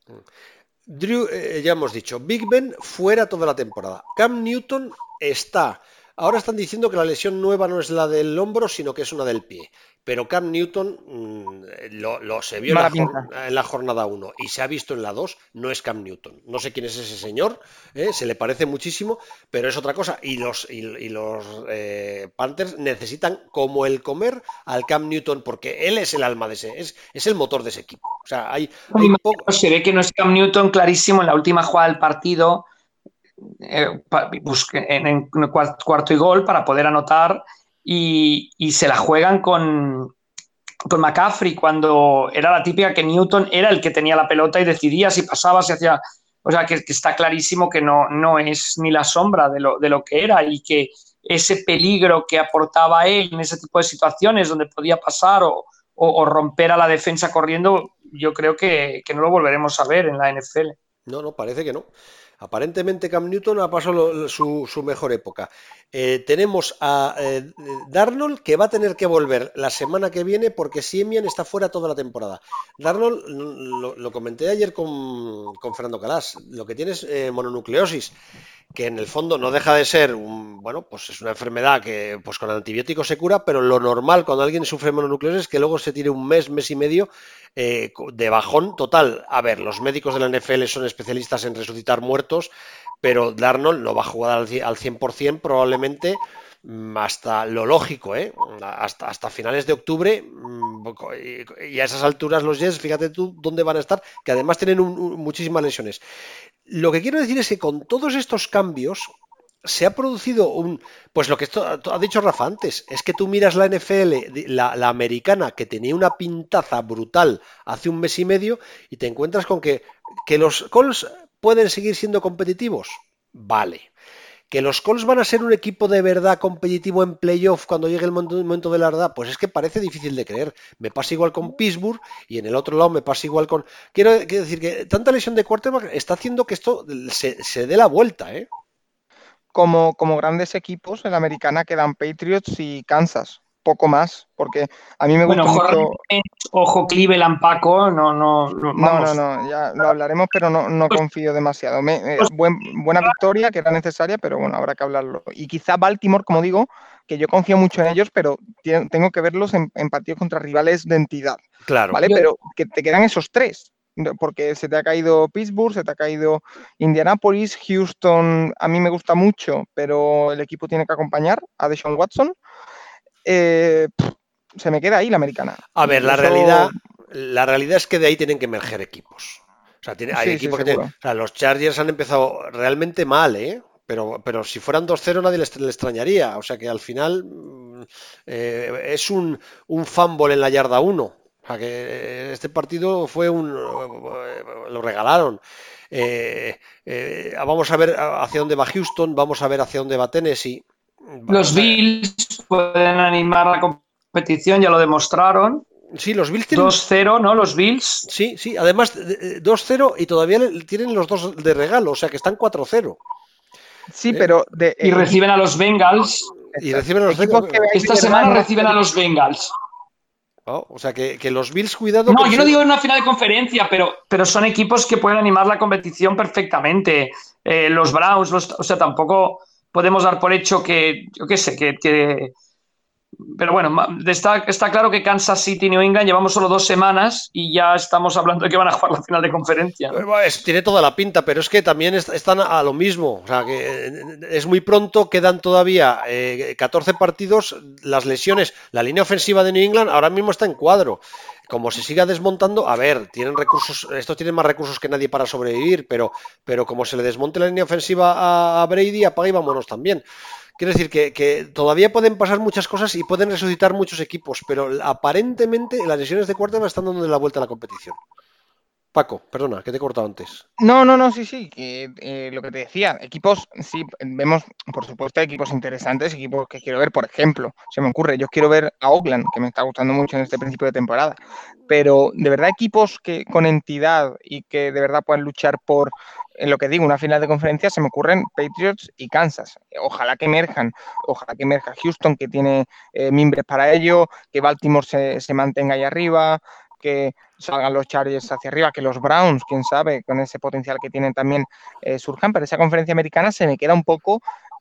Speaker 2: Drew, ya hemos dicho, Big Ben fuera toda la temporada. Cam Newton está Ahora están diciendo que la lesión nueva no es la del hombro, sino que es una del pie. Pero Cam Newton mm, lo, se vio en la, jornada 1 y se ha visto en la 2, no es Cam Newton. No sé quién es ese señor, ¿eh? se le parece muchísimo, pero es otra cosa. Y los, y, los eh, Panthers necesitan, como el comer, al Cam Newton, porque él es el alma de ese, es, es el motor de ese equipo. O sea, hay,
Speaker 3: Se ve que no es Cam Newton clarísimo en la última jugada del partido eh, en, cuarto y gol para poder anotar y, se la juegan con, con McCaffrey cuando era la típica que Newton era el que tenía la pelota y decidía si pasaba, si hacía... O sea, que, está clarísimo que no, no es ni la sombra de lo, de lo que era y que ese peligro que aportaba él en ese tipo de situaciones donde podía pasar o, o, romper a la defensa corriendo, yo creo que, que, no lo volveremos a ver en la NFL.
Speaker 2: No, no, parece que no. Aparentemente Cam Newton ha pasado su, mejor época. Eh, tenemos a eh, Darnold que va a tener que volver la semana que viene porque Siemian está fuera toda la temporada. Darnold, lo, comenté ayer con, Fernando Calas, lo que tiene es eh, mononucleosis, que en el fondo no deja de ser, un, bueno, pues es una enfermedad que pues con antibióticos se cura, pero lo normal cuando alguien sufre mononucleosis es que luego se tire un mes, mes y medio eh, de bajón total. A ver, los médicos de la NFL son especialistas en resucitar muertos, pero Darnold no va a jugar al 100% probablemente hasta lo lógico, ¿eh? hasta, hasta finales de octubre mm, y a esas alturas los Jets, fíjate tú dónde van a estar, que además tienen muchísimas lesiones. Lo que quiero decir es que con todos estos cambios, se ha producido un. Pues lo que ha dicho Rafa antes, es que tú miras la NFL, la, americana, que tenía una pintaza brutal hace un mes y medio, y te encuentras con que, que los Colts pueden seguir siendo competitivos. Vale. ¿Que los Colts van a ser un equipo de verdad competitivo en playoff cuando llegue el momento de la verdad? Pues es que parece difícil de creer. Me pasa igual con Pittsburgh y en el otro lado me pasa igual con... Quiero, decir que tanta lesión de quarterback está haciendo que esto se, se dé la vuelta, ¿eh?
Speaker 4: como, como grandes equipos en la americana quedan Patriots y Kansas poco más, porque a mí me gusta mucho...
Speaker 3: Ojo Cleveland, Paco, no, no...
Speaker 4: No, no, no, ya lo hablaremos, pero no, no pues confío demasiado. Eh, pues buena victoria, que era necesaria, pero bueno, habrá que hablarlo. Y quizá Baltimore, como digo, que yo confío mucho en ellos, pero tengo que verlos en, partidos contra rivales de entidad.
Speaker 2: Claro.
Speaker 4: ¿Vale? Pero que te quedan esos tres porque se te ha caído Pittsburgh, se te ha caído Indianapolis, Houston, a mí me gusta mucho, pero el equipo tiene que acompañar a Deshaun Watson. Eh, se me queda ahí la americana.
Speaker 2: A ver, la realidad, la realidad es que de ahí tienen que emerger equipos. O sea, hay equipos que tienen, o sea, los Chargers han empezado realmente mal, ¿eh? Pero, pero si fueran 2-0 nadie les, extrañaría. O sea que al final mm, eh, es un, un fumble en la yarda 1 o sea que este partido fue un. lo regalaron. Eh, eh, vamos a ver hacia dónde va Houston, vamos a ver hacia dónde va Tennessee.
Speaker 3: Los Bills pueden animar la competición, ya lo demostraron.
Speaker 2: Sí, los Bills tienen.
Speaker 3: 2-0, ¿no? Los Bills.
Speaker 2: Sí, sí, además 2-0 y todavía tienen los dos de regalo, o sea que están 4-0.
Speaker 4: Sí, ¿Eh? pero.
Speaker 3: y reciben a los Bengals.
Speaker 2: Y reciben a los
Speaker 3: Bengals. Esta semana reciben a los Bengals.
Speaker 2: O sea, que, los Bills, cuidado.
Speaker 3: No, yo no digo en una final de conferencia, pero, pero son equipos que pueden animar la competición perfectamente. Eh, los Browns, o sea, tampoco podemos dar por hecho que, yo qué sé, que, pero bueno, está, claro que Kansas City y New England llevamos solo dos semanas y ya estamos hablando de que van a jugar la final de conferencia.
Speaker 2: tiene toda la pinta, pero es que también están a lo mismo. O sea, que eh, es muy pronto, quedan todavía 14 eh, partidos, las lesiones, la línea ofensiva de New England ahora mismo está en cuadro. Como se siga desmontando, a ver, tienen recursos, estos tienen más recursos que nadie para sobrevivir, pero, pero como se le desmonte la línea ofensiva a, a Brady, apaga y vámonos también. Quiero decir que, todavía pueden pasar muchas cosas y pueden resucitar muchos equipos, pero aparentemente las lesiones de cuarta están dando la vuelta a la competición. Paco, perdona, que te he cortado antes.
Speaker 4: No, no, no, sí, sí. Eh, lo que te decía, equipos, sí, vemos, por supuesto, equipos interesantes, equipos que quiero ver, por ejemplo, se me ocurre, yo quiero ver a Oakland, que me está gustando mucho en este principio de temporada, pero de verdad equipos que con entidad y que de verdad puedan luchar por, en lo que digo, una final de conferencia, se me ocurren Patriots y Kansas. Ojalá que emerjan, ojalá que emerja Houston, que tiene eh, mimbres para ello, que Baltimore se, se mantenga ahí arriba, que salgan los Chargers hacia arriba, que los Browns, quién sabe, con ese potencial que tienen también eh, surjan, pero esa conferencia americana se me queda un poco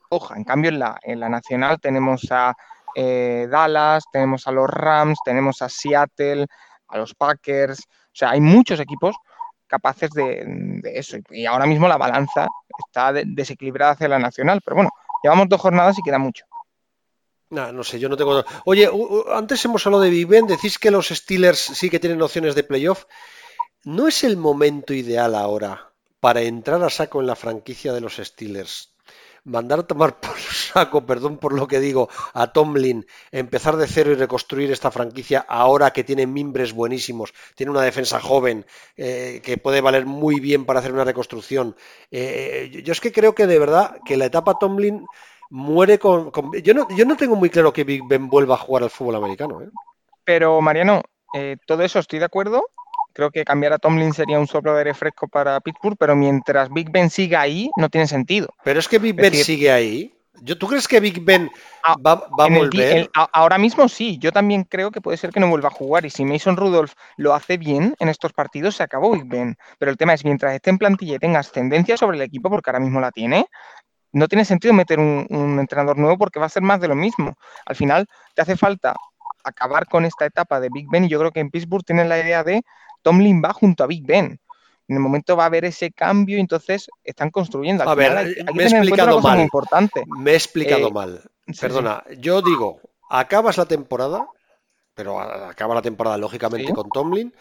Speaker 4: hoja. En cambio, en la, en la nacional tenemos a eh, Dallas, tenemos a los Rams, tenemos a Seattle, a los Packers, o sea, hay muchos equipos capaces de, eso. Y ahora mismo la balanza está desequilibrada hacia la nacional, pero bueno, llevamos dos jornadas y queda mucho.
Speaker 2: No, no sé, yo no tengo. Oye, antes hemos hablado de Big Ben, decís que los Steelers sí que tienen opciones de playoff. ¿No es el momento ideal ahora para entrar a saco en la franquicia de los Steelers? Mandar a tomar por saco, perdón por lo que digo, a Tomlin, empezar de cero y reconstruir esta franquicia ahora que tiene mimbres buenísimos, tiene una defensa joven eh, que puede valer muy bien para hacer una reconstrucción. Eh, yo es que creo que de verdad que la etapa Tomlin muere con... Yo, no, yo no tengo muy claro que Big Ben vuelva a jugar al fútbol americano. ¿eh?
Speaker 4: Pero, Mariano, eh, todo eso estoy de acuerdo. Creo que cambiar a Tomlin sería un soplo de aire fresco para Pittsburgh, pero mientras Big Ben siga ahí, no tiene sentido.
Speaker 2: Pero es que Big Ben sigue ahí. ¿Tú crees que Big Ben ah, va, a volver?
Speaker 4: ahora mismo sí, yo también creo que puede ser que no vuelva a jugar. Y si Mason Rudolph lo hace bien en estos partidos, se acabó Big Ben. Pero el tema es, mientras esté en plantilla y tenga ascendencia sobre el equipo, porque ahora mismo la tiene, no tiene sentido meter un, entrenador nuevo porque va a ser más de lo mismo. Al final te hace falta acabar con esta etapa de Big Ben y yo creo que en Pittsburgh tienen la idea de Tomlin va junto a Big Ben. En el momento va a haber ese cambio y entonces están construyendo.
Speaker 2: a ver, me he explicado mal. Me he explicado mal. Perdona, yo digo, acabas la temporada, pero acaba la temporada lógicamente con Tomlin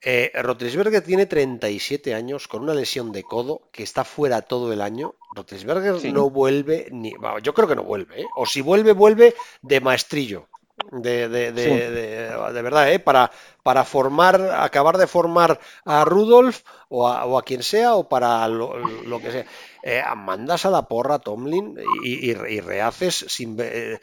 Speaker 2: eh, Rotlisberger tiene 37 años con una lesión de codo que está fuera todo el año. Rotlisberger no vuelve ni. yo creo que no vuelve, ¿eh? o si vuelve, vuelve de maestrillo de, de, de, de, verdad, ¿eh? para, para formar, acabar de formar a Rudolf o a, quien sea, o para lo, que sea. Eh, mandas a la porra Tomlin y, rehaces sin... Eh,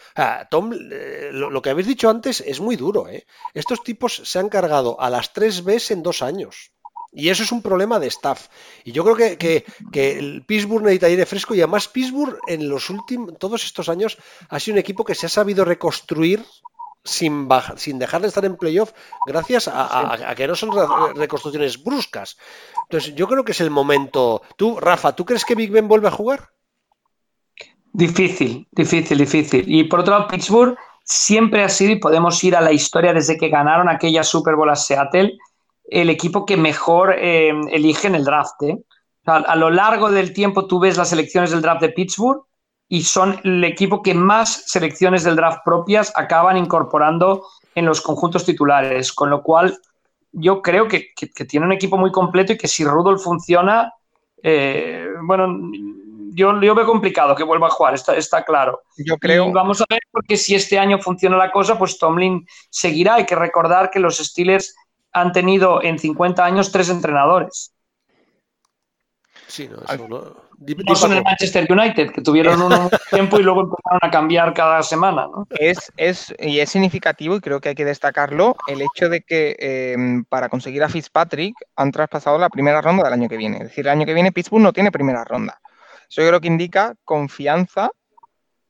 Speaker 2: Tom, eh, lo, que habéis dicho antes es muy duro. ¿eh? Estos tipos se han cargado a las tres veces en dos años. Y eso es un problema de staff. Y yo creo que, que, que el Pittsburgh necesita aire fresco y además Pittsburgh en los últimos, todos estos años ha sido un equipo que se ha sabido reconstruir sin, sin dejar de estar en playoff gracias a, que no son reconstrucciones bruscas. Entonces yo creo que es el momento. Tú, Rafa, ¿tú crees que Big Ben vuelve a jugar?
Speaker 3: Difícil, difícil, difícil. Y por otro lado, Pittsburgh siempre ha sido, y podemos ir a la historia desde que ganaron aquella Super Bowl a Seattle, el equipo que mejor eh, elige en el draft. ¿eh? a, lo largo del tiempo tú ves las elecciones del draft de Pittsburgh y son el equipo que más selecciones del draft propias acaban incorporando en los conjuntos titulares, con lo cual yo creo que, tiene un equipo muy completo y que si Rudolf funciona, eh, bueno, yo, yo, veo complicado que vuelva a jugar, está, está claro.
Speaker 4: Yo creo.
Speaker 3: vamos a ver, porque si este año funciona la cosa, pues Tomlin seguirá. Hay que recordar que los Steelers han tenido en 50 años tres entrenadores.
Speaker 2: Sí, no, eso no.
Speaker 3: No son el Manchester United, que tuvieron un tiempo y luego empezaron a cambiar cada semana. ¿no?
Speaker 4: Es, es, y es significativo, y creo que hay que destacarlo, el hecho de que em, para conseguir a Fitzpatrick han traspasado la primera ronda del año que viene. Es decir, el año que viene Pittsburgh no tiene primera ronda. Eso yo creo que indica confianza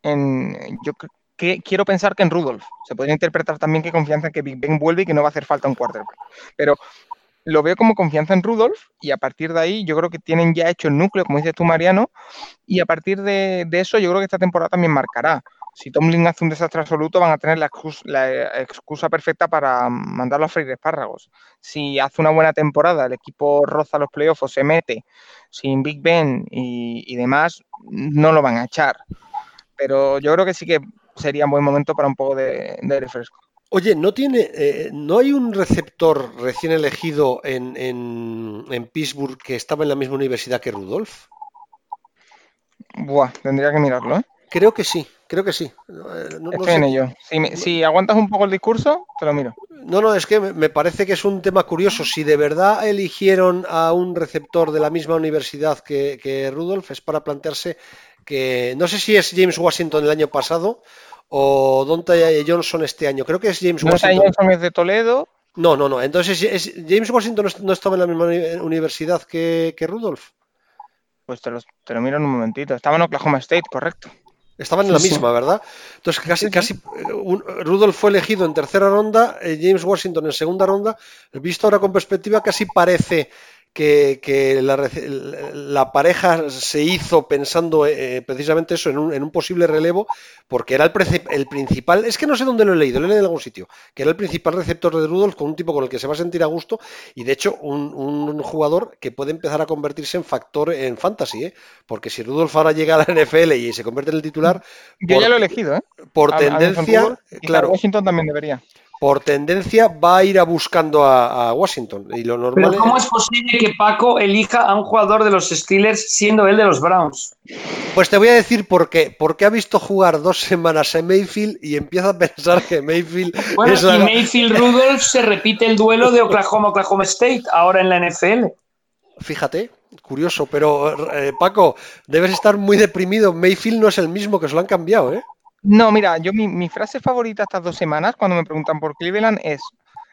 Speaker 4: en. Yo que quiero pensar que en Rudolph. Se podría interpretar también que confianza en que Big Ben vuelve y que no va a hacer falta un quarterback. Pero lo veo como confianza en Rudolf y a partir de ahí yo creo que tienen ya hecho el núcleo, como dices tú, Mariano, y a partir de, eso yo creo que esta temporada también marcará. Si Tomlin hace un desastre absoluto, van a tener la excusa, perfecta para mandarlo a freír espárragos. Si hace una buena temporada, el equipo roza los playoffs o se mete sin Big Ben y, demás, no lo van a echar. Pero yo creo que sí que sería un buen momento para un poco de, de refresco.
Speaker 2: Oye, ¿no tiene, eh, no hay un receptor recién elegido en, en, Pittsburgh que estaba en la misma universidad que Rudolf?
Speaker 4: Buah, tendría que mirarlo, ¿eh?
Speaker 2: Creo que sí. Creo que sí.
Speaker 4: Eh, no, Estoy en ello. Si, aguantas un poco el discurso, te lo miro.
Speaker 2: No, no, es que me parece que es un tema curioso. Si de verdad eligieron a un receptor de la misma universidad que, que Rudolf, es para plantearse que no sé si es James Washington el año pasado o Donta Johnson este año. Creo que es James
Speaker 4: Washington. Johnson es de Toledo.
Speaker 2: No, no, no. Entonces, ¿es, James Washington no estaba en la misma universidad que, que Rudolph?
Speaker 4: Pues te lo, te lo, miro en un momentito. Estaba en Oklahoma State, correcto.
Speaker 2: Estaban en la misma, ¿verdad? Entonces, casi, casi eh, Rudolph fue elegido en tercera ronda, eh, James Washington en segunda ronda. Visto ahora con perspectiva, casi parece que, la, pareja se hizo pensando eh, precisamente eso, en un, posible relevo, porque era el, el, principal, es que no sé dónde lo he leído, lo he leído en algún sitio, que era el principal receptor de Rudolf con un tipo con el que se va a sentir a gusto y de hecho un, jugador que puede empezar a convertirse en factor en fantasy, ¿eh? porque si Rudolf ahora llega a la NFL y se convierte en el titular...
Speaker 4: Yo ya lo he elegido, ¿eh?
Speaker 2: Por tendencia... claro,
Speaker 4: Washington también debería
Speaker 2: por tendencia va a ir a buscando a, Washington. Y lo normal
Speaker 3: Pero ¿cómo es... posible que Paco elija a un jugador de los Steelers siendo él de los Browns?
Speaker 2: Pues te voy a decir por qué. Porque ha visto jugar dos semanas en Mayfield y empieza a pensar que Mayfield.
Speaker 3: Bueno, y Mayfield Rudolph se repite el duelo de Oklahoma-Oklahoma State ahora en la NFL.
Speaker 2: Fíjate, curioso, pero eh, Paco, debes estar muy deprimido. Mayfield no es el mismo que se lo han cambiado, ¿eh?
Speaker 4: No, mira, yo mi, frase favorita estas dos semanas cuando me preguntan por Cleveland es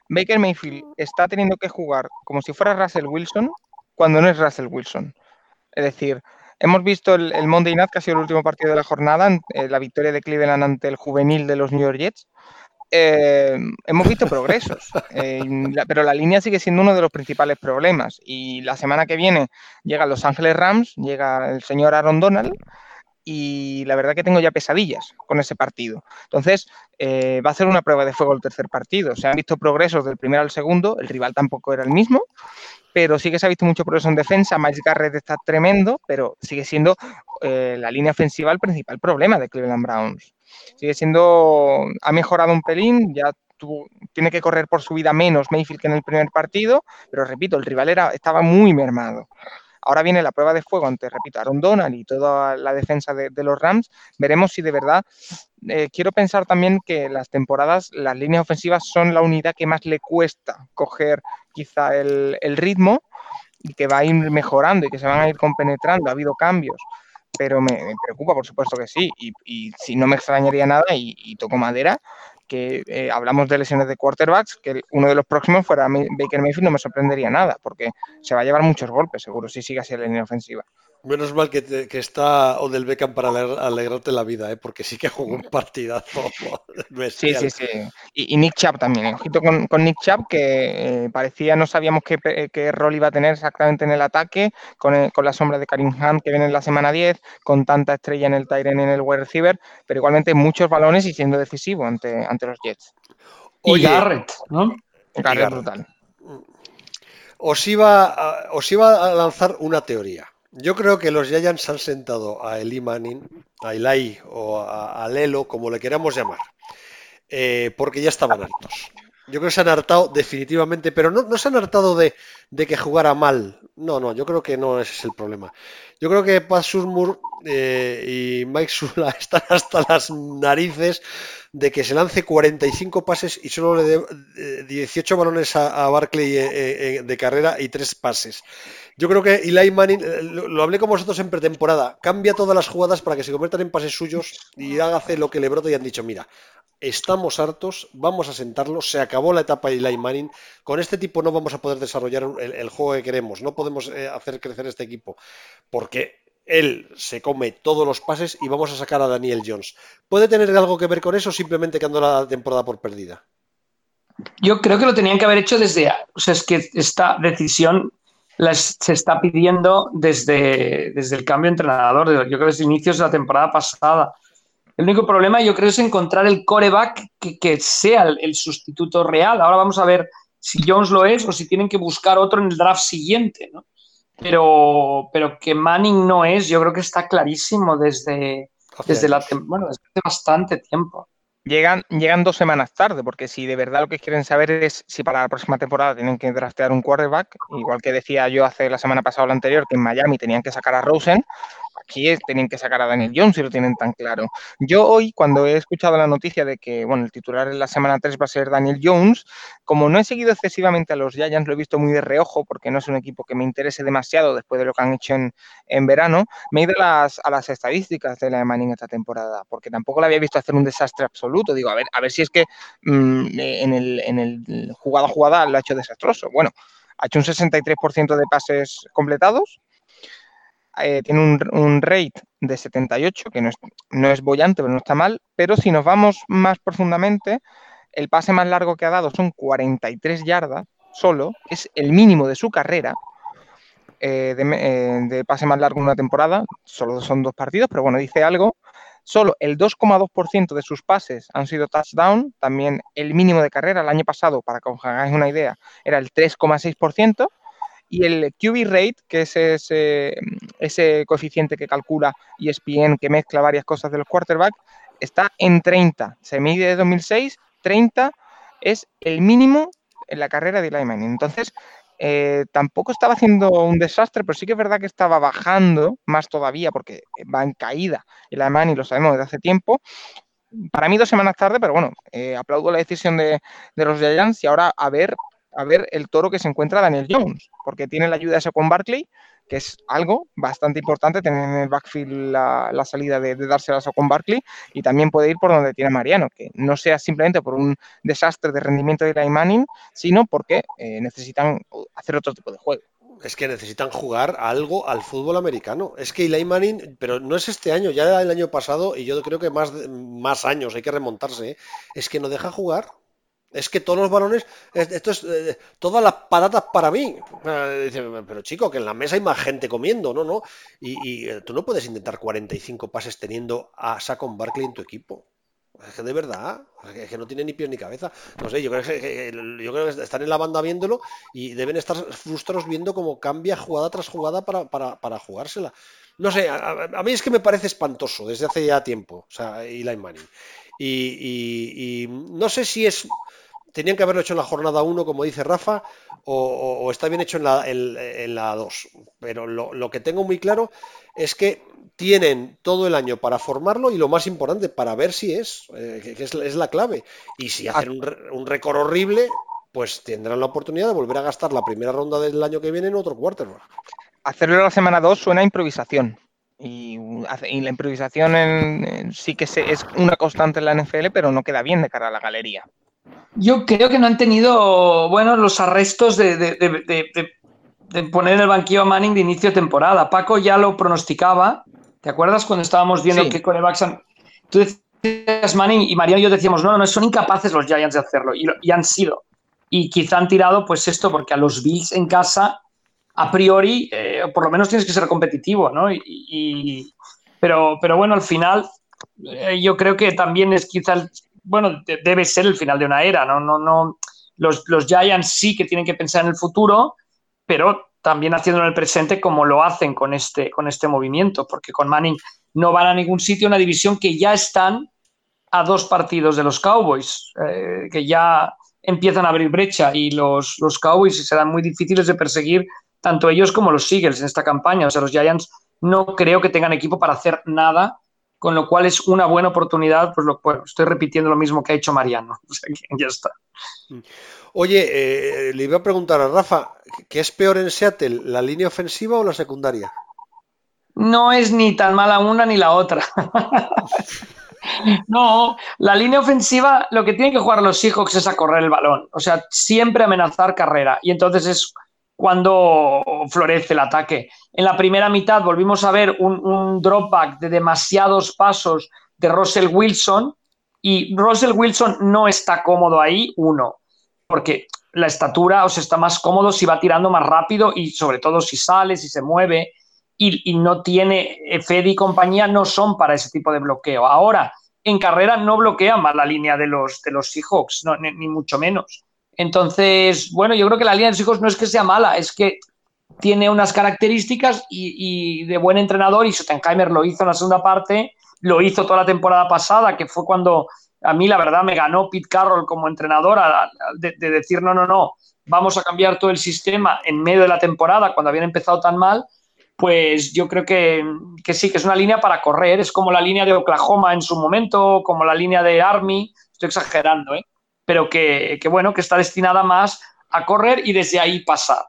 Speaker 4: Baker Mayfield está teniendo que jugar como si fuera Russell Wilson cuando no es Russell Wilson. Es decir, hemos visto el, Monday Night, que ha sido el último partido de la jornada, eh, la victoria de Cleveland ante el juvenil de los New York Jets. Eh, hemos visto progresos, eh, pero la línea sigue siendo uno de los principales problemas. Y la semana que viene llegan Los Ángeles Rams, llega el señor Aaron Donald y la verdad que tengo ya pesadillas con ese partido. Entonces, eh, va a ser una prueba de fuego el tercer partido. Se han visto progresos del primero al segundo, el rival tampoco era el mismo, pero sí que se ha visto mucho progreso en defensa. Miles Garrett está tremendo, pero sigue siendo eh, la línea ofensiva el principal problema de Cleveland Browns. Sigue siendo, ha mejorado un pelín, ya tiene que correr por su vida menos Mayfield que en el primer partido, pero repito, el rival era, estaba muy mermado. Ahora viene la prueba de fuego ante, repito, Aaron Donald y toda la defensa de, los Rams. Veremos si de verdad. Eh, quiero pensar también que las temporadas, las líneas ofensivas son la unidad que más le cuesta coger quizá el, ritmo y que va a ir mejorando y que se van a ir compenetrando. Ha habido cambios pero me, preocupa, por supuesto que sí, y, si no me extrañaría nada, y toco madera, que eh, hablamos de lesiones de quarterbacks, que uno de los próximos fuera Baker Mayfield, no me sorprendería nada, porque se va a llevar muchos golpes, seguro, si sigue así la línea ofensiva.
Speaker 2: Menos mal que, está Odell Beckham para alegrarte la vida, ¿eh? porque sí que jugó un partidazo.
Speaker 4: sí, sí, sí. Y, Nick Chubb también. ¿eh? Ojito con, Nick Chubb, que eh, parecía no sabíamos qué, rol iba a tener exactamente en el ataque, con, la sombra de Karim Hunt que viene en la semana 10, con tanta estrella en el Tyren y en el wide receiver, pero igualmente muchos balones y siendo decisivo ante, ante los Jets.
Speaker 3: y Garrett, ¿no?
Speaker 4: Garrett, brutal.
Speaker 2: Os iba, os iba a lanzar una teoría. Yo creo que los Giants han sentado a Eli Manning, a Eli o a, Lelo, como le queramos llamar, eh, porque ya estaban hartos. Yo creo que se han hartado definitivamente, pero no, se han hartado de, que jugara mal. No, no, yo creo que no ese es el problema. Yo creo que Pat Surmur eh, y Mike Sula están hasta las narices de que se lance 45 pases y solo le dé 18 balones a, Barclay eh, eh, de carrera y 3 pases. Yo creo que Eli Manning, eh, lo, hablé con vosotros en pretemporada, cambia todas las jugadas para que se conviertan en pases suyos y hágase lo que le brote y han dicho, mira, estamos hartos, vamos a sentarlo, se acabó la etapa de Eli Manning, con este tipo no vamos a poder desarrollar el, juego que queremos, no podemos hacer crecer este equipo, porque él se come todos los pases y vamos a sacar a Daniel Jones. ¿Puede tener algo que ver con eso o simplemente quedando la temporada por perdida?
Speaker 3: Yo creo que lo tenían que haber hecho desde. O sea, es que esta decisión se está pidiendo desde, desde el cambio de entrenador. Yo creo que desde inicios de la temporada pasada. El único problema, yo creo, es encontrar el coreback que, sea el, el, sustituto real. Ahora vamos a ver si Jones lo es o si tienen que buscar otro en el draft siguiente. ¿no? Pero, pero que Manning no es, yo creo que está clarísimo desde, desde, la, bueno, desde hace bastante tiempo.
Speaker 4: Llegan, llegan dos semanas tarde, porque si de verdad lo que quieren saber es si para la próxima temporada tienen que draftear un quarterback, igual que decía yo hace la semana pasada o la anterior, que en Miami tenían que sacar a Rosen, aquí tienen que sacar a Daniel Jones si lo tienen tan claro. Yo hoy, cuando he escuchado la noticia de que, bueno, el titular en la semana 3 va a ser Daniel Jones, como no he seguido excesivamente a los Giants, lo he visto muy de reojo porque no es un equipo que me interese demasiado después de lo que han hecho en, en verano, me he ido a las, a las estadísticas de la Manning esta temporada, porque tampoco la había visto hacer un desastre absoluto. Digo, a ver, a ver si es que mm, en, el, en el jugada jugada lo ha hecho desastroso. Bueno, ha hecho un 63% de pases completados, eh, tiene un, un, rate de 78, que no es, no es bollante, pero no está mal, pero si nos vamos más profundamente, el pase más largo que ha dado son 43 yardas solo, que es el mínimo de su carrera, eh, de, eh, de, pase más largo en una temporada, solo son dos partidos, pero bueno, dice algo. Solo el 2,2% de sus pases han sido touchdown, también el mínimo de carrera el año pasado, para que os hagáis una idea, era el 3,6%, y el QB rate, que es ese, ese coeficiente que calcula ESPN, que mezcla varias cosas de los quarterbacks, está en 30. Se mide de 2006, 30 es el mínimo en la carrera de Eli Manning. Entonces, eh, tampoco estaba haciendo un desastre, pero sí que es verdad que estaba bajando más todavía porque va en caída el Alemán y lo sabemos desde hace tiempo. Para mí dos semanas tarde, pero bueno, eh, aplaudo la decisión de, de, los Giants y ahora a ver, a ver el toro que se encuentra Daniel Jones, porque tiene la ayuda de con Barkley, que es algo bastante importante tener en el backfield la, salida de, de dárselas a con Barkley y también puede ir por donde tiene Mariano, que no sea simplemente por un desastre de rendimiento de Eli Manning, sino porque eh, necesitan hacer otro tipo de juego.
Speaker 2: Es que necesitan jugar algo al fútbol americano. Es que Eli Manning, pero no es este año, ya el año pasado y yo creo que más, más años, hay que remontarse. ¿eh? Es que no deja jugar. Es que todos los balones, esto es eh, todas las patatas para mí. Pero chico, que en la mesa hay más gente comiendo, ¿no? no Y, eh, tú no puedes intentar 45 pases teniendo a Saquon Barkley en tu equipo. Es que de verdad, es que no tiene ni pies ni cabeza. No sé, yo creo que, yo creo que están en la banda viéndolo y deben estar frustrados viendo cómo cambia jugada tras jugada para, para, para jugársela. No sé, a, mí es que me parece espantoso desde hace ya tiempo, o sea, Eli Manning. Y no sé si es tenían que haberlo hecho en la jornada 1, como dice Rafa, o, está bien hecho en la, en, en la 2. Pero lo, que tengo muy claro es que tienen todo el año para formarlo y lo más importante, para ver si es, eh, que es, la clave. Y si hacen un, un récord horrible, pues tendrán la oportunidad de volver a gastar la primera ronda del año que viene en otro quarterback.
Speaker 4: Hacerlo la semana 2 suena a improvisación. Y, la improvisación sí que es una constante en la NFL, pero no queda bien de cara a la galería.
Speaker 3: Yo creo que no han tenido, bueno, los arrestos de, de, de, de, poner en el banquillo a Manning de inicio de temporada. Paco ya lo pronosticaba. ¿Te acuerdas cuando estábamos viendo sí. que con el Baxan... Tú decías Manning y Mariano y yo decíamos, no, no, son incapaces los Giants de hacerlo. Y, y han sido. Y quizá han tirado, pues esto, porque a los Bills en casa, a priori, eh, por lo menos tienes que ser competitivo, ¿no? Y, y pero, pero bueno, al final, eh, yo creo que también es quizá el, bueno, debe ser el final de una era, ¿no? no, no los, los, Giants sí que tienen que pensar en el futuro, pero también haciendo en el presente como lo hacen con este, con este movimiento, porque con Manning no van a ningún sitio, una división que ya están a dos partidos de los Cowboys, eh, que ya empiezan a abrir brecha y los, los Cowboys serán muy difíciles de perseguir tanto ellos como los Eagles en esta campaña. O sea, los Giants no creo que tengan equipo para hacer nada con lo cual es una buena oportunidad, pues lo, bueno, estoy repitiendo lo mismo que ha hecho Mariano, o sea que ya está.
Speaker 2: Oye, eh, le iba a preguntar a Rafa, ¿qué es peor en Seattle, la línea ofensiva o la secundaria?
Speaker 3: No es ni tan mala una ni la otra. no, la línea ofensiva, lo que tienen que jugar los Seahawks es a correr el balón, o sea, siempre amenazar carrera, y entonces es cuando florece el ataque. En la primera mitad volvimos a ver un, un dropback de demasiados pasos de Russell Wilson y Russell Wilson no está cómodo ahí, uno, porque la estatura o sea, está más cómodo si va tirando más rápido y sobre todo si sale, si se mueve y, no tiene, Fede y compañía no son para ese tipo de bloqueo. Ahora, en carrera no bloquea más la línea de los, de los Seahawks, ni mucho menos. Entonces, bueno, yo creo que la línea de los hijos no es que sea mala, es que tiene unas características y, de buen entrenador y Schottenheimer lo hizo en la segunda parte, lo hizo toda la temporada pasada, que fue cuando a mí la verdad me ganó Pete Carroll como entrenadora de, de decir no, no, no, vamos a cambiar todo el sistema en medio de la temporada cuando habían empezado tan mal, pues yo creo que, sí, que es una línea para correr. Es como la línea de Oklahoma en su momento, como la línea de Army, estoy exagerando, ¿eh? Pero que, bueno, que está destinada más a correr y desde ahí pasar.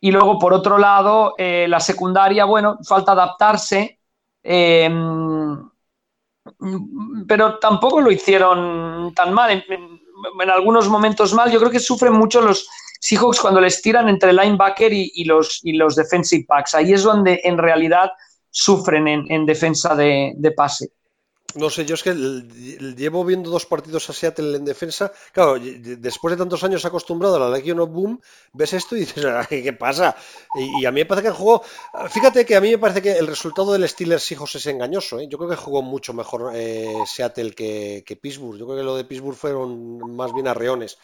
Speaker 3: Y luego, por otro lado, eh, la secundaria, bueno, falta adaptarse, em, pero tampoco lo hicieron tan mal. En, algunos momentos mal, yo creo que sufren mucho los, Seahawks cuando les tiran entre linebacker y, los, y los defensive backs. Ahí es donde en realidad sufren en, defensa de, pase.
Speaker 2: No sé, yo es que llevo viendo dos partidos a Seattle en defensa. Claro, después de tantos años acostumbrado a la Legion of Boom, ves esto y dices, ¿qué pasa? Y, a mí me parece que el juego. Fíjate que a mí me parece que el resultado del Steelers Seahawks es engañoso. ¿eh? Yo creo que jugó mucho mejor eh, Seattle que, que, Pittsburgh. Yo creo que lo de Pittsburgh fueron más bien arreones.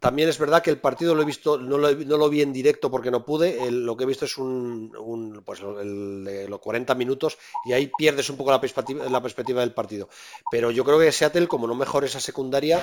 Speaker 2: También es verdad que el partido lo he visto, no lo, no lo vi en directo porque no pude. lo que he visto es un, pues el, los 40 minutos y ahí pierdes un poco la perspectiva, la perspectiva del partido. Pero yo creo que Seattle, como no mejore esa secundaria,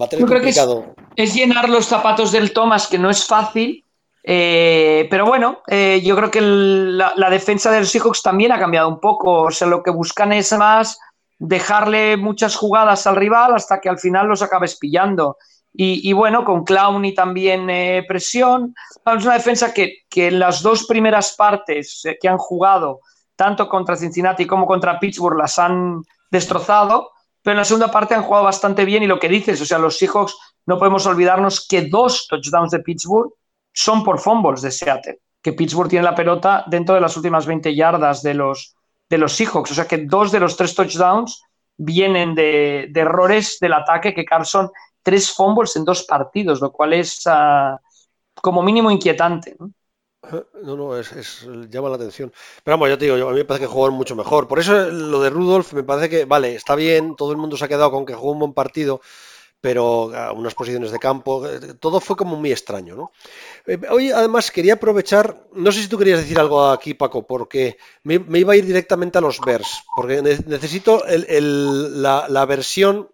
Speaker 2: va a tener complicado.
Speaker 3: es, llenar los zapatos del Thomas, que no es fácil. Eh, pero bueno, eh, yo creo que la, la, defensa de los Seahawks también ha cambiado un poco. O sea, lo que buscan es más dejarle muchas jugadas al rival hasta que al final los acabes pillando. Y, bueno, con Clowney también eh, presión. Es una defensa que, en las dos primeras partes eh, que han jugado, tanto contra Cincinnati como contra Pittsburgh, las han destrozado, pero en la segunda parte han jugado bastante bien y lo que dices, o sea, los Seahawks no podemos olvidarnos que dos touchdowns de Pittsburgh son por fumbles de Seattle, que Pittsburgh tiene la pelota dentro de las últimas 20 yardas de los, de los Seahawks, o sea que dos de los tres touchdowns vienen de errores del ataque que Carson tres fumbles en dos partidos, lo cual es ah, como mínimo inquietante. ¿no?
Speaker 2: No, no, es, llama la atención. Pero vamos, yo te digo, a mí me parece que jugó mucho mejor. Por eso lo de Rudolf me parece que, vale, está bien, todo el mundo se ha quedado con que jugó un buen partido, pero a unas posiciones de campo, eh, todo fue como muy extraño, ¿no? Eh, hoy además quería aprovechar, no sé si tú querías decir algo aquí, Paco, porque me, iba a ir directamente a los Bears, porque necesito la versión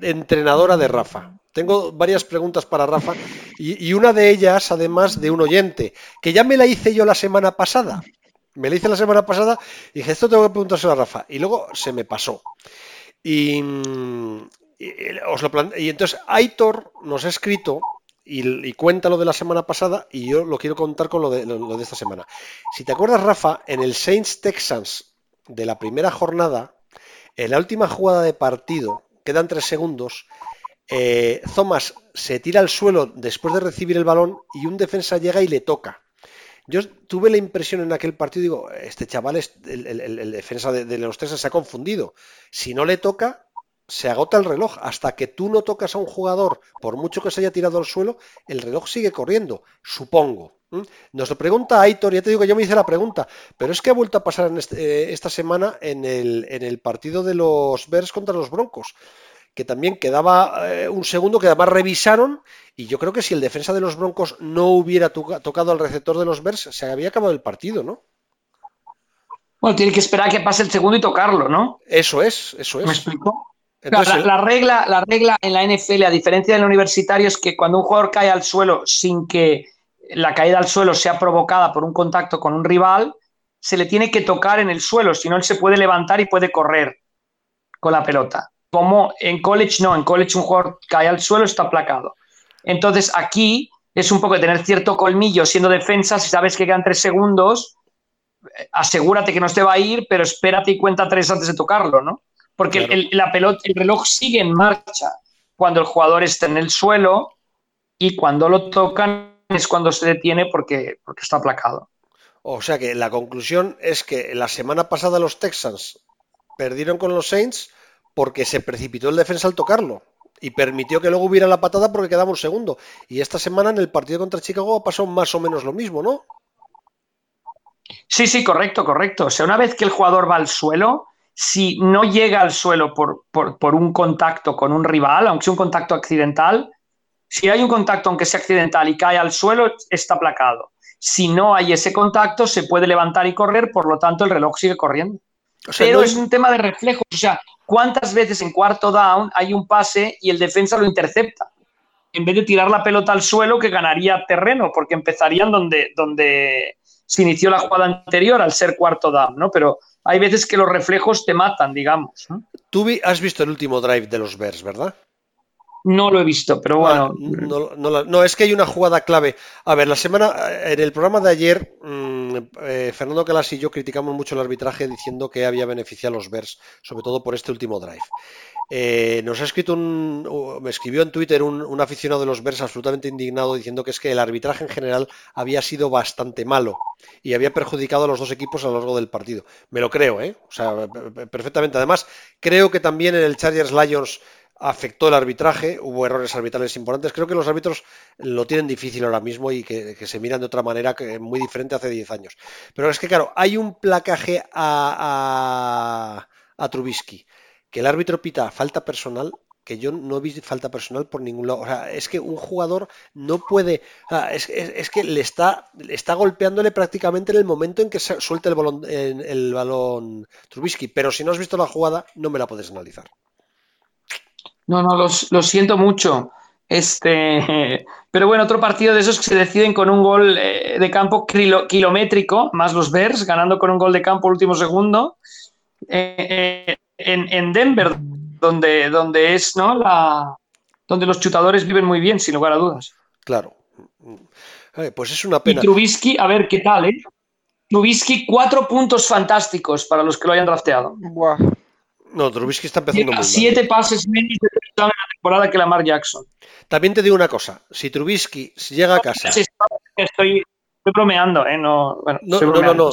Speaker 2: entrenadora de Rafa. Tengo varias preguntas para Rafa y, una de ellas, además, de un oyente, que ya me la hice yo la semana pasada. Me la hice la semana pasada y dije, esto tengo que preguntárselo a Rafa. Y luego se me pasó. Y, y entonces Aitor nos ha escrito y, cuenta lo de la semana pasada y yo lo quiero contar con lo de, lo de esta semana. Si te acuerdas, Rafa, en el Saints Texans de la primera jornada, en la última jugada de partido, quedan tres segundos. Eh, Thomas se tira al suelo después de recibir el balón y un defensa llega y le toca. Yo tuve la impresión en aquel partido, digo, este chaval, el, defensa de, los tres se ha confundido. Si no le toca, se agota el reloj. Hasta que tú no tocas a un jugador, por mucho que se haya tirado al suelo, el reloj sigue corriendo, supongo. Nos lo pregunta Aitor, ya te digo que yo me hice la pregunta, pero es que ha vuelto a pasar en este, eh, esta semana en el, en el, partido de los Bears contra los Broncos, que también quedaba eh, un segundo que además revisaron y yo creo que si el defensa de los Broncos no hubiera tocado al receptor de los Bears, se había acabado el partido, ¿no?
Speaker 3: Bueno, tiene que esperar a que pase el segundo y tocarlo, ¿no?
Speaker 2: Eso es, eso es.
Speaker 3: ¿Me explico? La, regla, la regla en la NFL, a diferencia del universitario, es que cuando un jugador cae al suelo sin que la caída al suelo sea provocada por un contacto con un rival, se le tiene que tocar en el suelo, si no él se puede levantar y puede correr con la pelota. Como en college no, en college un jugador cae al suelo está aplacado. Entonces aquí es un poco de tener cierto colmillo siendo defensa, si sabes que quedan tres segundos, eh, asegúrate que no te va a ir, pero espérate y cuenta tres antes de tocarlo, ¿no? Porque el, la pelota, el reloj sigue en marcha cuando el jugador está en el suelo y cuando lo tocan es cuando se detiene porque, porque está aplacado.
Speaker 2: O sea que la conclusión es que la semana pasada los Texans perdieron con los Saints porque se precipitó el defensa al tocarlo y permitió que luego hubiera la patada porque quedaba un segundo. Y esta semana en el partido contra Chicago pasó más o menos lo mismo, ¿no?
Speaker 3: Sí, sí, correcto, correcto. O sea, una vez que el jugador va al suelo, si no llega al suelo por, por, por un contacto con un rival, aunque sea un contacto accidental, si hay un contacto, aunque sea accidental, y cae al suelo, está aplacado. Si no hay ese contacto, se puede levantar y correr, por lo tanto, el reloj sigue corriendo. Pero es un tema de reflejos. O sea, ¿cuántas veces en cuarto down hay un pase y el defensa lo intercepta? En vez de tirar la pelota al suelo, que ganaría terreno, porque empezarían donde, donde, se inició la jugada anterior al ser cuarto down, ¿no? Pero hay veces que los reflejos te matan, digamos.
Speaker 2: Tú has visto el último drive de los Bears, ¿verdad?
Speaker 3: No lo he visto, pero
Speaker 2: ah,
Speaker 3: bueno.
Speaker 2: no, es que hay una jugada clave. A ver, la semana, en el programa de ayer, mm, eh, Fernando Calas y yo criticamos mucho el arbitraje diciendo que había beneficiado a los Bears, sobre todo por este último drive. Eh, nos ha escrito un, me escribió en Twitter un, aficionado de los Bears absolutamente indignado diciendo que es que el arbitraje en general había sido bastante malo y había perjudicado a los dos equipos a lo largo del partido. Me lo creo, ¿eh? O sea, perfectamente. Además, creo que también en el Chargers Lions afectó el arbitraje, hubo errores arbitrales importantes. Creo que los árbitros lo tienen difícil ahora mismo y que, se miran de otra manera que muy diferente hace 10 años. Pero es que, claro, hay un placaje a, a, Trubisky, que el árbitro pita falta personal que yo no visto falta personal por ningún lado. O sea, es que un jugador no puede. es, que le está, está golpeándole prácticamente en el momento en que suelta el balón, el balón Trubisky. Pero si no has visto la jugada, no me la puedes analizar.
Speaker 3: No, no, lo siento mucho. Este, pero bueno, otro partido de esos que se deciden con un gol eh, de campo kilométrico, más los Bears, ganando con un gol de campo último segundo, eh, eh, en, Denver, donde, donde es, ¿no? La, donde los chutadores viven muy bien, sin lugar a dudas.
Speaker 2: Claro. Pues es una pena.
Speaker 3: Y Trubisky, a ver qué tal, ¿eh? Trubisky, cuatro puntos fantásticos para los que lo hayan drafteado. Buah.
Speaker 2: No, Trubisky está empezando muy
Speaker 3: siete pases menos de en la temporada que Lamar Jackson.
Speaker 2: También te digo una cosa, si Trubisky llega a casa...
Speaker 3: Estoy, bromeando, ¿eh? No,
Speaker 2: no, no, no,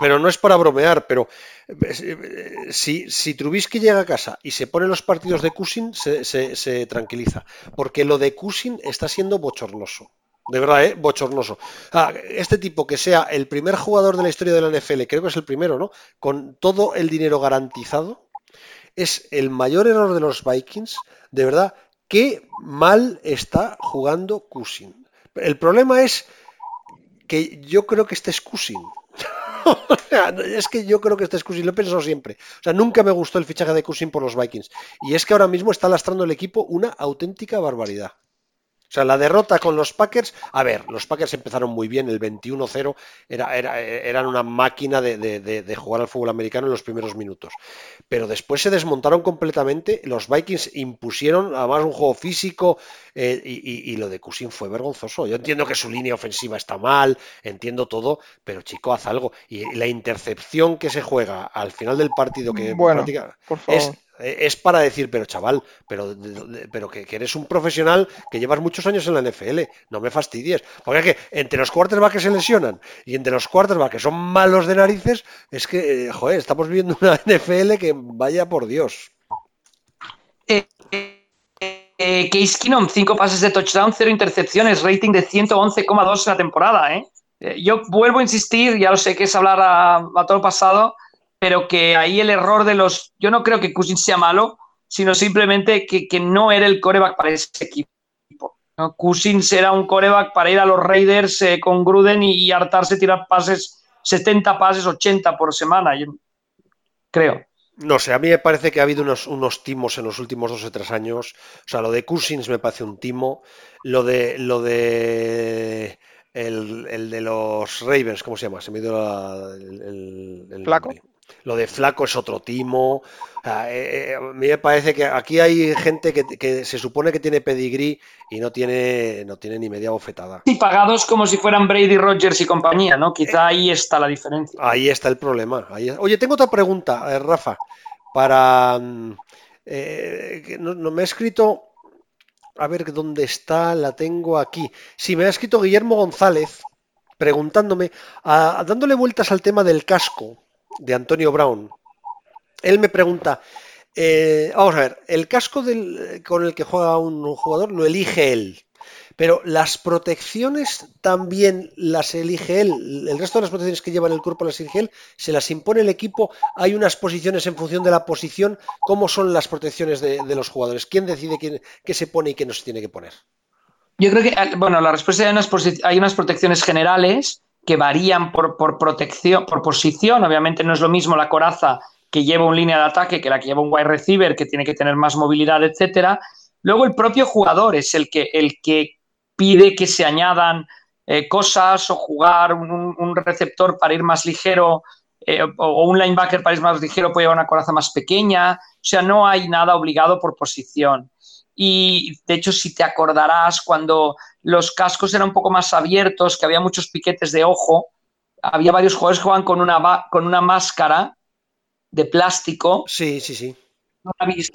Speaker 2: pero no, es para bromear, pero eh, si, si, Trubisky llega a casa y se pone los partidos de Cushing, se, se tranquiliza, porque lo de Cushing está siendo bochornoso. De verdad, ¿eh? bochornoso. Ah, este tipo que sea el primer jugador de la historia de la NFL, creo que es el primero, ¿no? Con todo el dinero garantizado, es el mayor error de los Vikings. De verdad, qué mal está jugando Cushing. El problema es que yo creo que este es Cushing. es que yo creo que este es Cushing, lo he pensado siempre. O sea, nunca me gustó el fichaje de Cushing por los Vikings. Y es que ahora mismo está lastrando el equipo una auténtica barbaridad. O sea, la derrota con los Packers, a ver, los Packers empezaron muy bien, el 21-0 era, era, eran una máquina de, jugar al fútbol americano en los primeros minutos. Pero después se desmontaron completamente, los Vikings impusieron además un juego físico eh, y, lo de Cusin fue vergonzoso. Yo entiendo que su línea ofensiva está mal, entiendo todo, pero chico, haz algo. Y la intercepción que se juega al final del partido, que
Speaker 4: bueno,
Speaker 2: es eh, es para decir, pero chaval, pero, pero que, eres un profesional que llevas muchos años en la NFL, no me fastidies. Porque es que entre los quarterbacks que se lesionan y entre los quarterbacks que son malos de narices, es que, eh, joder, estamos viviendo una NFL que vaya por Dios.
Speaker 3: Eh, eh Case Keenum, 5 pases de touchdown, 0 intercepciones, rating de 111,2 en la temporada. ¿eh? Yo vuelvo a insistir, ya lo sé que es hablar a, a todo pasado, pero que ahí el error de los. Yo no creo que Cousins sea malo, sino simplemente que, no era el coreback para ese equipo. ¿no? Cousins era un coreback para ir a los Raiders eh, con Gruden y, hartarse tirar pases, 70 pases, 80 por semana. creo.
Speaker 2: No sé, a mí me parece que ha habido unos, unos timos en los últimos dos o tres años. O sea, lo de Cousins me parece un timo. Lo de. Lo de el, de los Ravens, ¿cómo se llama? Se me dio el, el,
Speaker 4: Flaco.
Speaker 2: Lo de Flaco es otro timo. Eh, eh, a mí me parece que aquí hay gente que, se supone que tiene pedigrí y no tiene, no tiene ni media bofetada.
Speaker 3: Y pagados como si fueran Brady Rogers y compañía, ¿no? Quizá eh, ahí está la diferencia.
Speaker 2: Ahí está el problema. Oye, tengo otra pregunta, Rafa, para... Mm, no, me ha escrito a ver dónde está, la tengo aquí. Sí, me ha escrito Guillermo González preguntándome, dándole vueltas al tema del casco de Antonio Brown. Él me pregunta, eh, vamos a ver, el casco con el que juega un jugador lo elige él. Pero las protecciones también las elige él. El resto de las protecciones que lleva en el cuerpo las elige él. Se las impone el equipo. Hay unas posiciones en función de la posición. ¿Cómo son las protecciones de, los jugadores? ¿Quién decide qué se pone y qué no se tiene que poner?
Speaker 3: Yo creo que, bueno, la respuesta unas, hay unas protecciones generales que varían por, por, protección, por posición. Obviamente no es lo mismo la coraza que lleva un línea de ataque que la que lleva un wide receiver, que tiene que tener más movilidad, etcétera. Luego el propio jugador es el que, el que pide que se añadan eh, cosas o jugar un, receptor para ir más ligero eh, o, un linebacker para ir más ligero puede llevar una coraza más pequeña. O sea, no hay nada obligado por posición. Y de hecho, si te acordarás, cuando los cascos eran un poco más abiertos, que había muchos piquetes de ojo, había varios jugadores que jugaban con una, con una máscara de plástico.
Speaker 2: Sí, sí, sí.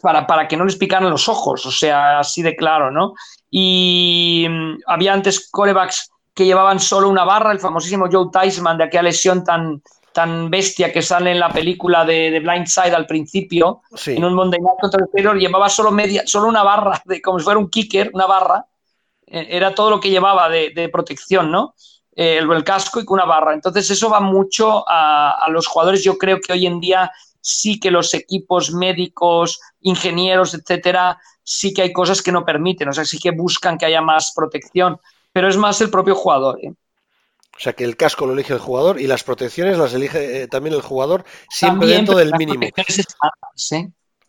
Speaker 3: Para, para que no les picaran los ojos, o sea, así de claro, ¿no? Y mm, había antes corebacks que llevaban solo una barra, el famosísimo Joe Tysman de aquella lesión tan, tan bestia que sale en la película de, de Blindside al principio, en un Monday Night contra el llevaba solo media, solo una barra, de, como si fuera un kicker, una barra, era todo lo que llevaba de, protección, ¿no? Eh, el, casco y con una barra. Entonces eso va mucho a, a, los jugadores. Yo creo que hoy en día sí que los equipos médicos, ingenieros, etcétera, sí que hay cosas que no permiten, o sea, sí que buscan que haya más protección, pero es más el propio jugador. ¿eh?
Speaker 2: O sea que el casco lo elige el jugador y las protecciones las elige eh, también el jugador, siempre dentro del mínimo.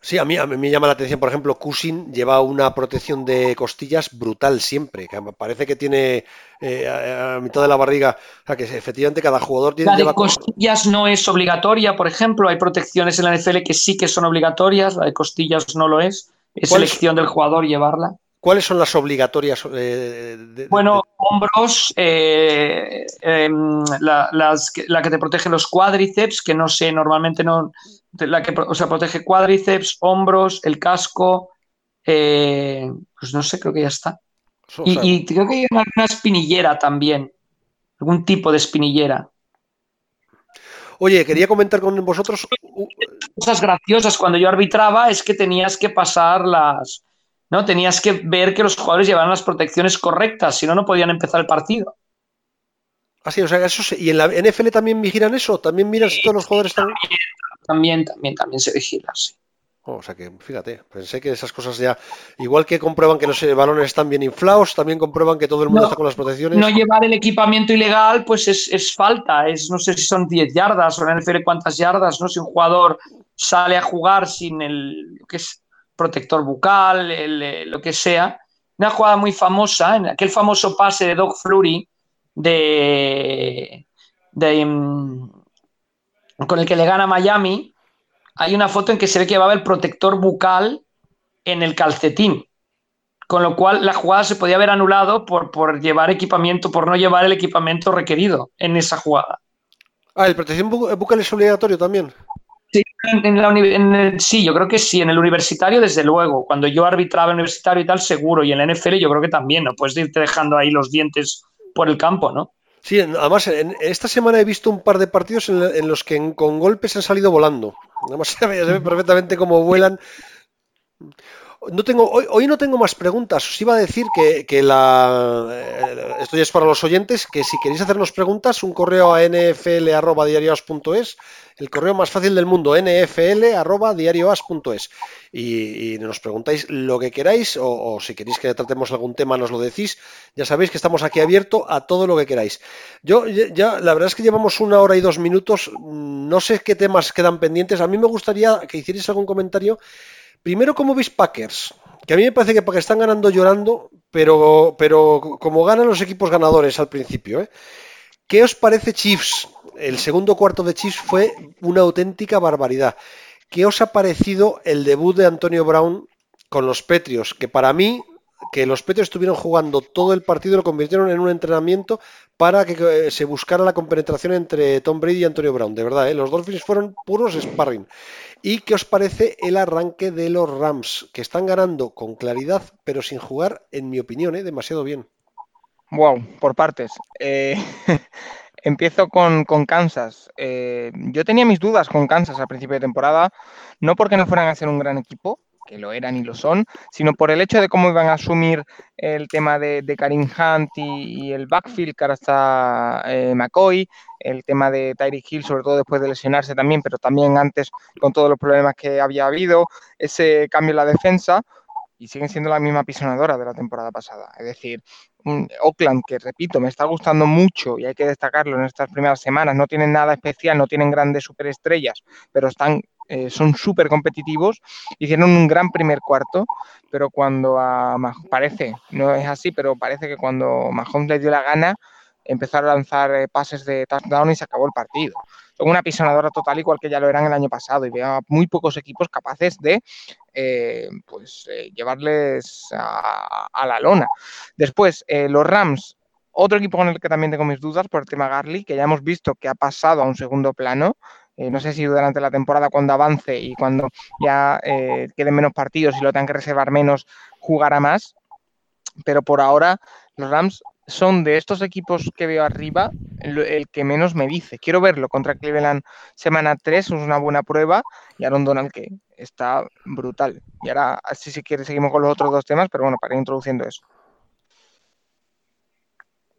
Speaker 2: Sí, a mí, a mí, me llama la atención, por ejemplo, Cushing lleva una protección de costillas brutal siempre, que parece que tiene eh, a, mitad de la barriga, o sea que efectivamente cada jugador tiene...
Speaker 3: La de costillas no es obligatoria, por ejemplo, hay protecciones en la NFL que sí que son obligatorias, la de costillas no lo es, es elección del jugador llevarla.
Speaker 2: ¿Cuáles son las obligatorias? Eh,
Speaker 3: bueno, hombros, eh, em, la, que te protege los cuádriceps, que no sé, normalmente no, la que o sea, protege cuádriceps, hombros, el casco, eh, pues no sé, creo que ya está. y, creo que hay una, espinillera también, algún tipo de espinillera.
Speaker 2: Oye, quería comentar con vosotros.
Speaker 3: Cosas graciosas cuando yo arbitraba es que tenías que pasar las ¿no? Tenías que ver que los jugadores llevaran las protecciones correctas, si no, no podían empezar el partido.
Speaker 2: Así, ah, o sea, eso ¿y en la NFL también vigilan eso? ¿También miran si todos los jugadores están...?
Speaker 3: También, también, también se vigila, sí.
Speaker 2: Oh, o sea que, fíjate, pensé que esas cosas ya, igual que comprueban que los balones están bien inflados, también comprueban que todo el mundo está con las protecciones.
Speaker 3: No llevar el equipamiento ilegal, pues es, falta, es no sé si son 10 yardas o en el NFL cuántas yardas, ¿no? Si un jugador sale a jugar sin el, que es protector bucal, eh, lo que sea. Una jugada muy famosa, en aquel famoso pase de Doug Flurry de, mm, con el que le gana Miami, hay una foto en que se ve que llevaba el protector bucal en el calcetín. Con lo cual la jugada se podía haber anulado por, por llevar equipamiento, por no llevar el equipamiento requerido en esa jugada.
Speaker 2: Ah, el protección bucal es obligatorio también.
Speaker 3: Sí, yo creo que sí. En el universitario, desde luego. Cuando yo arbitraba en universitario y tal, seguro. Y en la NFL, yo creo que también. No puedes irte dejando ahí los dientes por el campo, ¿no?
Speaker 2: Sí, además, esta semana he visto un par de partidos en, los que con golpes han salido volando. Además, se ve perfectamente cómo vuelan. No tengo, hoy, no tengo más preguntas. Os iba a decir que, la. Eh, esto ya es para los oyentes, que si queréis hacernos preguntas, un correo a nfl.diarios.es, el correo más fácil del mundo, nfl.diarios.es. Y, y nos preguntáis lo que queráis, o, si queréis que tratemos algún tema, nos lo decís. Ya sabéis que estamos aquí abierto a todo lo que queráis. Yo, ya, la verdad es que llevamos una hora y dos minutos. No sé qué temas quedan pendientes. A mí me gustaría que hicierais algún comentario Primero, ¿cómo veis Packers? Que a mí me parece que están ganando llorando, pero, pero como ganan los equipos ganadores al principio. ¿eh? ¿Qué os parece Chiefs? El segundo cuarto de Chiefs fue una auténtica barbaridad. ¿Qué os ha parecido el debut de Antonio Brown con los Petrios? Que para mí, que los Petrios estuvieron jugando todo el partido, lo convirtieron en un entrenamiento para que eh, se buscara la compenetración entre Tom Brady y Antonio Brown. De verdad, ¿eh? los Dolphins fueron puros sparring. ¿Y qué os parece el arranque de los Rams? Que están ganando con claridad, pero sin jugar, en mi opinión, ¿eh? demasiado bien.
Speaker 4: Wow, por partes. Eh, empiezo con, Kansas. Eh, yo tenía mis dudas con Kansas al principio de temporada, no porque no fueran a ser un gran equipo, que lo eran y lo son, sino por el hecho de cómo iban a asumir el tema de, de Karim Hunt y, el backfield, que ahora está eh, McCoy, el tema de Tyreek Hill, sobre todo después de lesionarse también, pero también antes con todos los problemas que había habido, ese cambio en la defensa, y siguen siendo la misma pisonadora de la temporada pasada. Es decir, Oakland, que repito, me está gustando mucho y hay que destacarlo en estas primeras semanas, no tienen nada especial, no tienen grandes superestrellas, pero están eh, son súper competitivos, hicieron un gran primer cuarto, pero cuando a parece, no es así, pero parece que cuando Mahomes le dio la gana, empezó a lanzar eh, pases de touchdown y se acabó el partido. Son una pisonadora total igual que ya lo eran el año pasado y veo muy pocos equipos capaces de eh, pues, llevarles a, la lona. Después, los Rams, otro equipo con el que también tengo mis dudas por el tema Garley, que ya hemos visto que ha pasado a un segundo plano. no sé si durante la temporada cuando avance y cuando ya queden menos partidos y lo tengan que reservar menos, jugará más. Pero por ahora los Rams son de estos equipos que veo arriba el, que menos me dice. Quiero verlo contra Cleveland semana 3, es una buena prueba, y Aaron Donald que está brutal. Y ahora, así si quiere, seguimos con los otros dos temas, pero bueno, para ir introduciendo eso.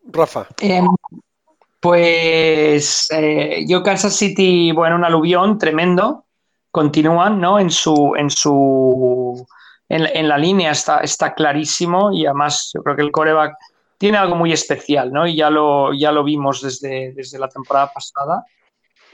Speaker 2: Rafa.
Speaker 3: Em, pues eh, yo Kansas City, bueno, un aluvión tremendo. Continúan, ¿no? En su, en su en, la línea está, está clarísimo y además yo creo que el coreback tiene algo muy especial, ¿no? Y ya lo, ya lo vimos desde, desde la temporada pasada.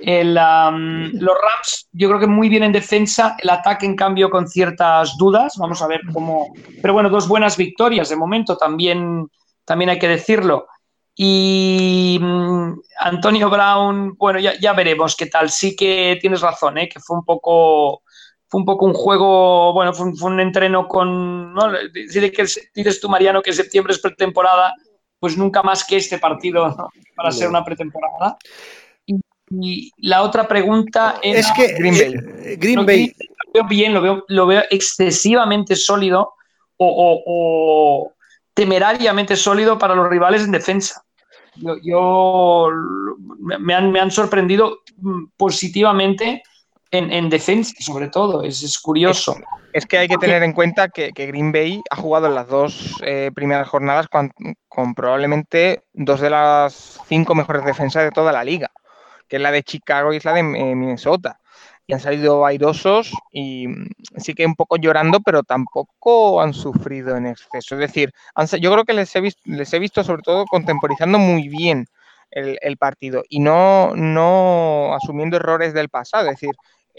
Speaker 3: Los Rams, yo creo que muy bien en defensa, el ataque en cambio con ciertas dudas, vamos a ver cómo... Pero bueno, dos buenas victorias de momento, también, también hay que decirlo. Y mm, Antonio Brown, bueno, ya, ya, veremos qué tal. Sí que tienes razón, ¿eh? que fue un poco fue un poco un juego, bueno, fue un, entreno con, ¿no? Dice que dices tú, Mariano, que septiembre es pretemporada, pues nunca más que este partido para ser una pretemporada. Y, la otra pregunta
Speaker 2: es que Green Bay, eh, Green Bay.
Speaker 3: Lo veo bien, lo veo, lo veo excesivamente sólido o, temerariamente sólido para los rivales en defensa. Yo, me, han, me han sorprendido mm, positivamente en, defensa, sobre todo. Es, curioso.
Speaker 4: Es, que hay que tener en cuenta que, Green Bay ha jugado en las dos eh, primeras jornadas con, probablemente dos de las cinco mejores defensas de toda la liga, que es la de Chicago y es la de eh, Minnesota. Y han salido airosos y mm, sí que un poco llorando, pero tampoco han sufrido en exceso. Es decir, yo creo que les he, visto, les he visto sobre todo contemporizando muy bien el, el, partido y no, no asumiendo errores del pasado. Es decir,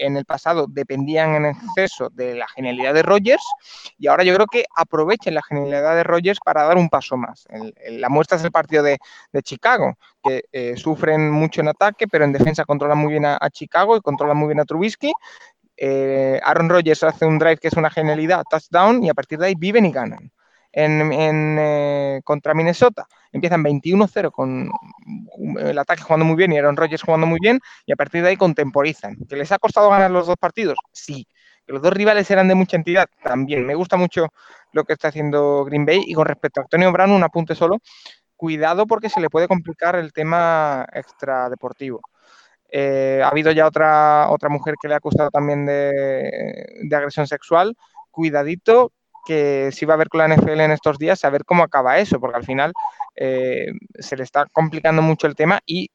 Speaker 4: en el pasado dependían en exceso de la genialidad de Rogers y ahora yo creo que aprovechen la genialidad de Rogers para dar un paso más. la muestra es el partido de, Chicago, que eh, sufren mucho en ataque, pero en defensa controlan muy bien a, Chicago y controlan muy bien a Trubisky. Eh, Aaron Rodgers hace un drive que es una genialidad, touchdown, y a partir de ahí viven y ganan en, eh, contra Minnesota. Empiezan 21-0 con el ataque jugando muy bien y Aaron Rodgers jugando muy bien y a partir de ahí contemporizan. ¿Que les ha costado ganar los dos partidos? Sí. ¿Que los dos rivales eran de mucha entidad? También. Me gusta mucho lo que está haciendo Green Bay y con respecto a Antonio Brown, un apunte solo. Cuidado porque se le puede complicar el tema extradeportivo. Eh, ha habido ya otra, otra mujer que le ha acusado también de, de agresión sexual. Cuidadito, que si va a ver con la NFL en estos días, a ver cómo acaba eso, porque al final eh, se le está complicando mucho el tema y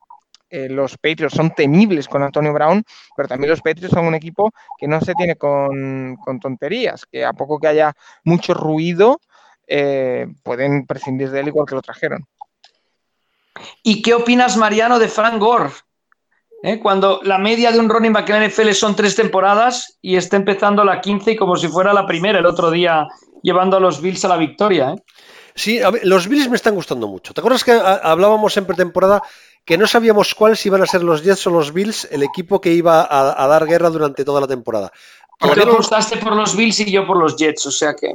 Speaker 4: eh, los Patriots son temibles con Antonio Brown, pero también los Patriots son un equipo que no se tiene con, tonterías, que a poco que haya mucho ruido, eh, pueden prescindir de él igual que lo trajeron.
Speaker 3: ¿Y qué opinas, Mariano, de Frank Gore? Cuando la media de un running back en NFL son tres temporadas y está empezando la 15 y como si fuera la primera el otro día llevando a los Bills a la victoria. ¿eh?
Speaker 2: Sí, los Bills me están gustando mucho. ¿Te acuerdas que hablábamos en pretemporada que no sabíamos cuáles iban a ser los Jets o los Bills, el equipo que iba a, dar guerra durante toda la temporada?
Speaker 3: Tú apostaste por los Bills y yo por los Jets, o sea que...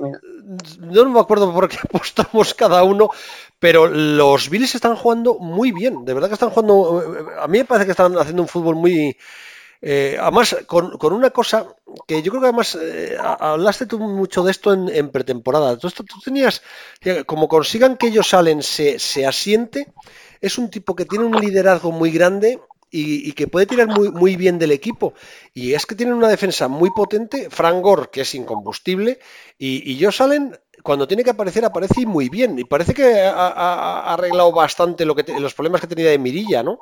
Speaker 2: No me acuerdo por qué apostamos cada uno, pero los Bills están jugando muy bien, de verdad que están jugando... A mí me parece que están haciendo un fútbol muy... Eh, además, con, una cosa que yo creo que además eh, hablaste tú mucho de esto en, pretemporada. Tú, tú, tenías, como consigan que ellos salen, se, se, asiente, es un tipo que tiene un liderazgo muy grande y, que puede tirar muy, muy, bien del equipo. Y es que tienen una defensa muy potente, Frank Gore, que es incombustible, y, y salen, cuando tiene que aparecer, aparece muy bien. Y parece que ha, arreglado bastante los problemas que tenía de Mirilla, ¿no?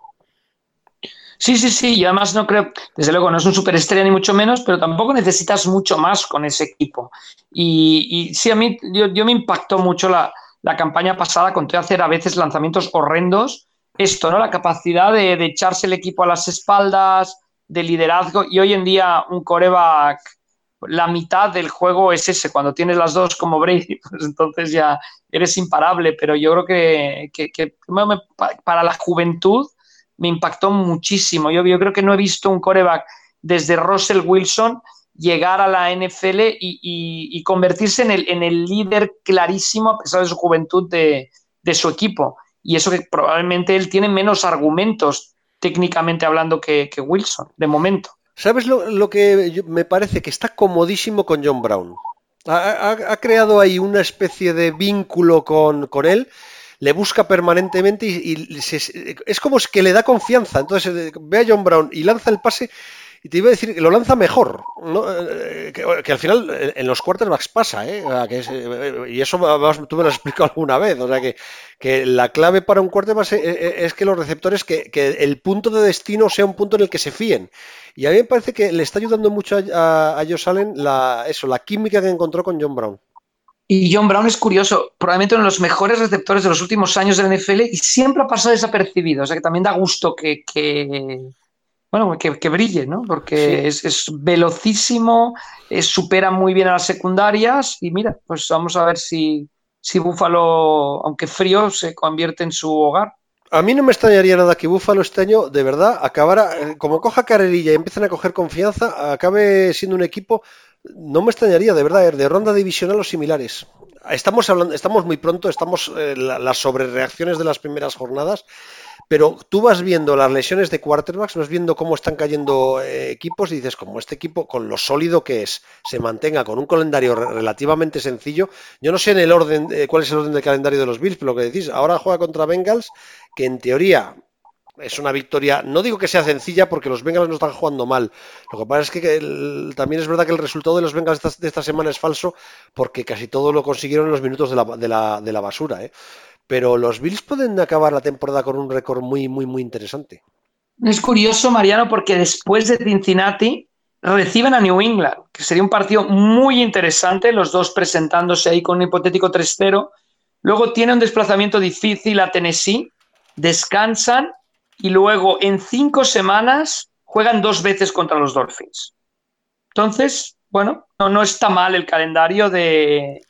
Speaker 3: Sí, sí, sí, y además no creo, desde luego no es un superestrella ni mucho menos, pero tampoco necesitas mucho más con ese equipo. Y, sí, a mí yo, me impactó mucho la, campaña pasada con hacer a veces lanzamientos horrendos. Esto, ¿no? La capacidad de, echarse el equipo a las espaldas, de liderazgo, y hoy en día un coreback la mitad del juego es ese. Cuando tienes las dos como Brady, pues entonces ya eres imparable. Pero yo creo que, para la juventud me impactó muchísimo. Yo, creo que no he visto un coreback desde Russell Wilson llegar a la NFL y, convertirse en el, en el, líder clarísimo, a pesar de su juventud, de, su equipo. Y eso que probablemente él tiene menos argumentos técnicamente hablando que, Wilson, de momento.
Speaker 2: ¿Sabes lo, que me parece? Que está comodísimo con John Brown. Ha, creado ahí una especie de vínculo con, él le busca permanentemente y, es como que le da confianza. Entonces eh, ve a John Brown y lanza el pase y te iba a decir que lo lanza mejor, eh, que, al final en los quarterbacks pasa, ¿eh? eh y eso tú me lo has explicado alguna vez, o sea que, que la clave para un quarterback es, que los receptores, que, el punto de destino sea un punto en el que se fíen. Y a mí me parece que le está ayudando mucho a, a, Josh Allen la, eso, la química que encontró con John Brown.
Speaker 3: Y John Brown es curioso, probablemente uno de los mejores receptores de los últimos años del NFL y siempre ha pasado desapercibido. O sea que también da gusto que, bueno, que, brille, ¿no? Porque es, velocísimo, supera muy bien a las secundarias y mira, pues vamos a ver si, si Búfalo, aunque frío, se convierte en su hogar.
Speaker 2: A mí no me extrañaría nada que Búfalo este año, de verdad, acabara, eh, como coja carrerilla y empiecen a coger confianza, acabe siendo un equipo, no me extrañaría, de verdad, de ronda divisional o similares. Estamos hablando, estamos muy pronto, estamos eh, las sobrereacciones de las primeras jornadas pero tú vas viendo las lesiones de quarterbacks, vas viendo cómo están cayendo eh, equipos y dices, como este equipo, con lo sólido que es, se mantenga con un calendario relativamente sencillo. Yo no sé en el orden, eh, cuál es el orden del calendario de los Bills, pero lo que decís, ahora juega contra Bengals, que en teoría es una victoria, no digo que sea sencilla porque los Bengals no están jugando mal. Lo que pasa es que también es verdad que el resultado de los Bengals de esta, semana es falso porque casi todo lo consiguieron en los minutos de la, de la, de la basura. ¿eh? Pero los Bills pueden acabar la temporada con un récord muy, muy, muy interesante.
Speaker 3: Es curioso, Mariano, porque después de Cincinnati reciben a New England, que sería un partido muy interesante, los dos presentándose ahí con un hipotético 3-0. Luego tiene un desplazamiento difícil a Tennessee, descansan y luego en cinco semanas juegan dos veces contra los Dolphins. Entonces, bueno, no, no está mal el calendario de,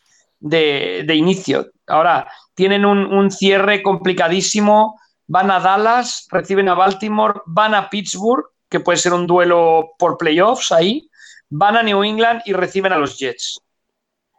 Speaker 3: de, de inicio. Ahora, tienen un, cierre complicadísimo, van a Dallas, reciben a Baltimore, van a Pittsburgh, que puede ser un duelo por playoffs ahí, van a New England y reciben a los Jets.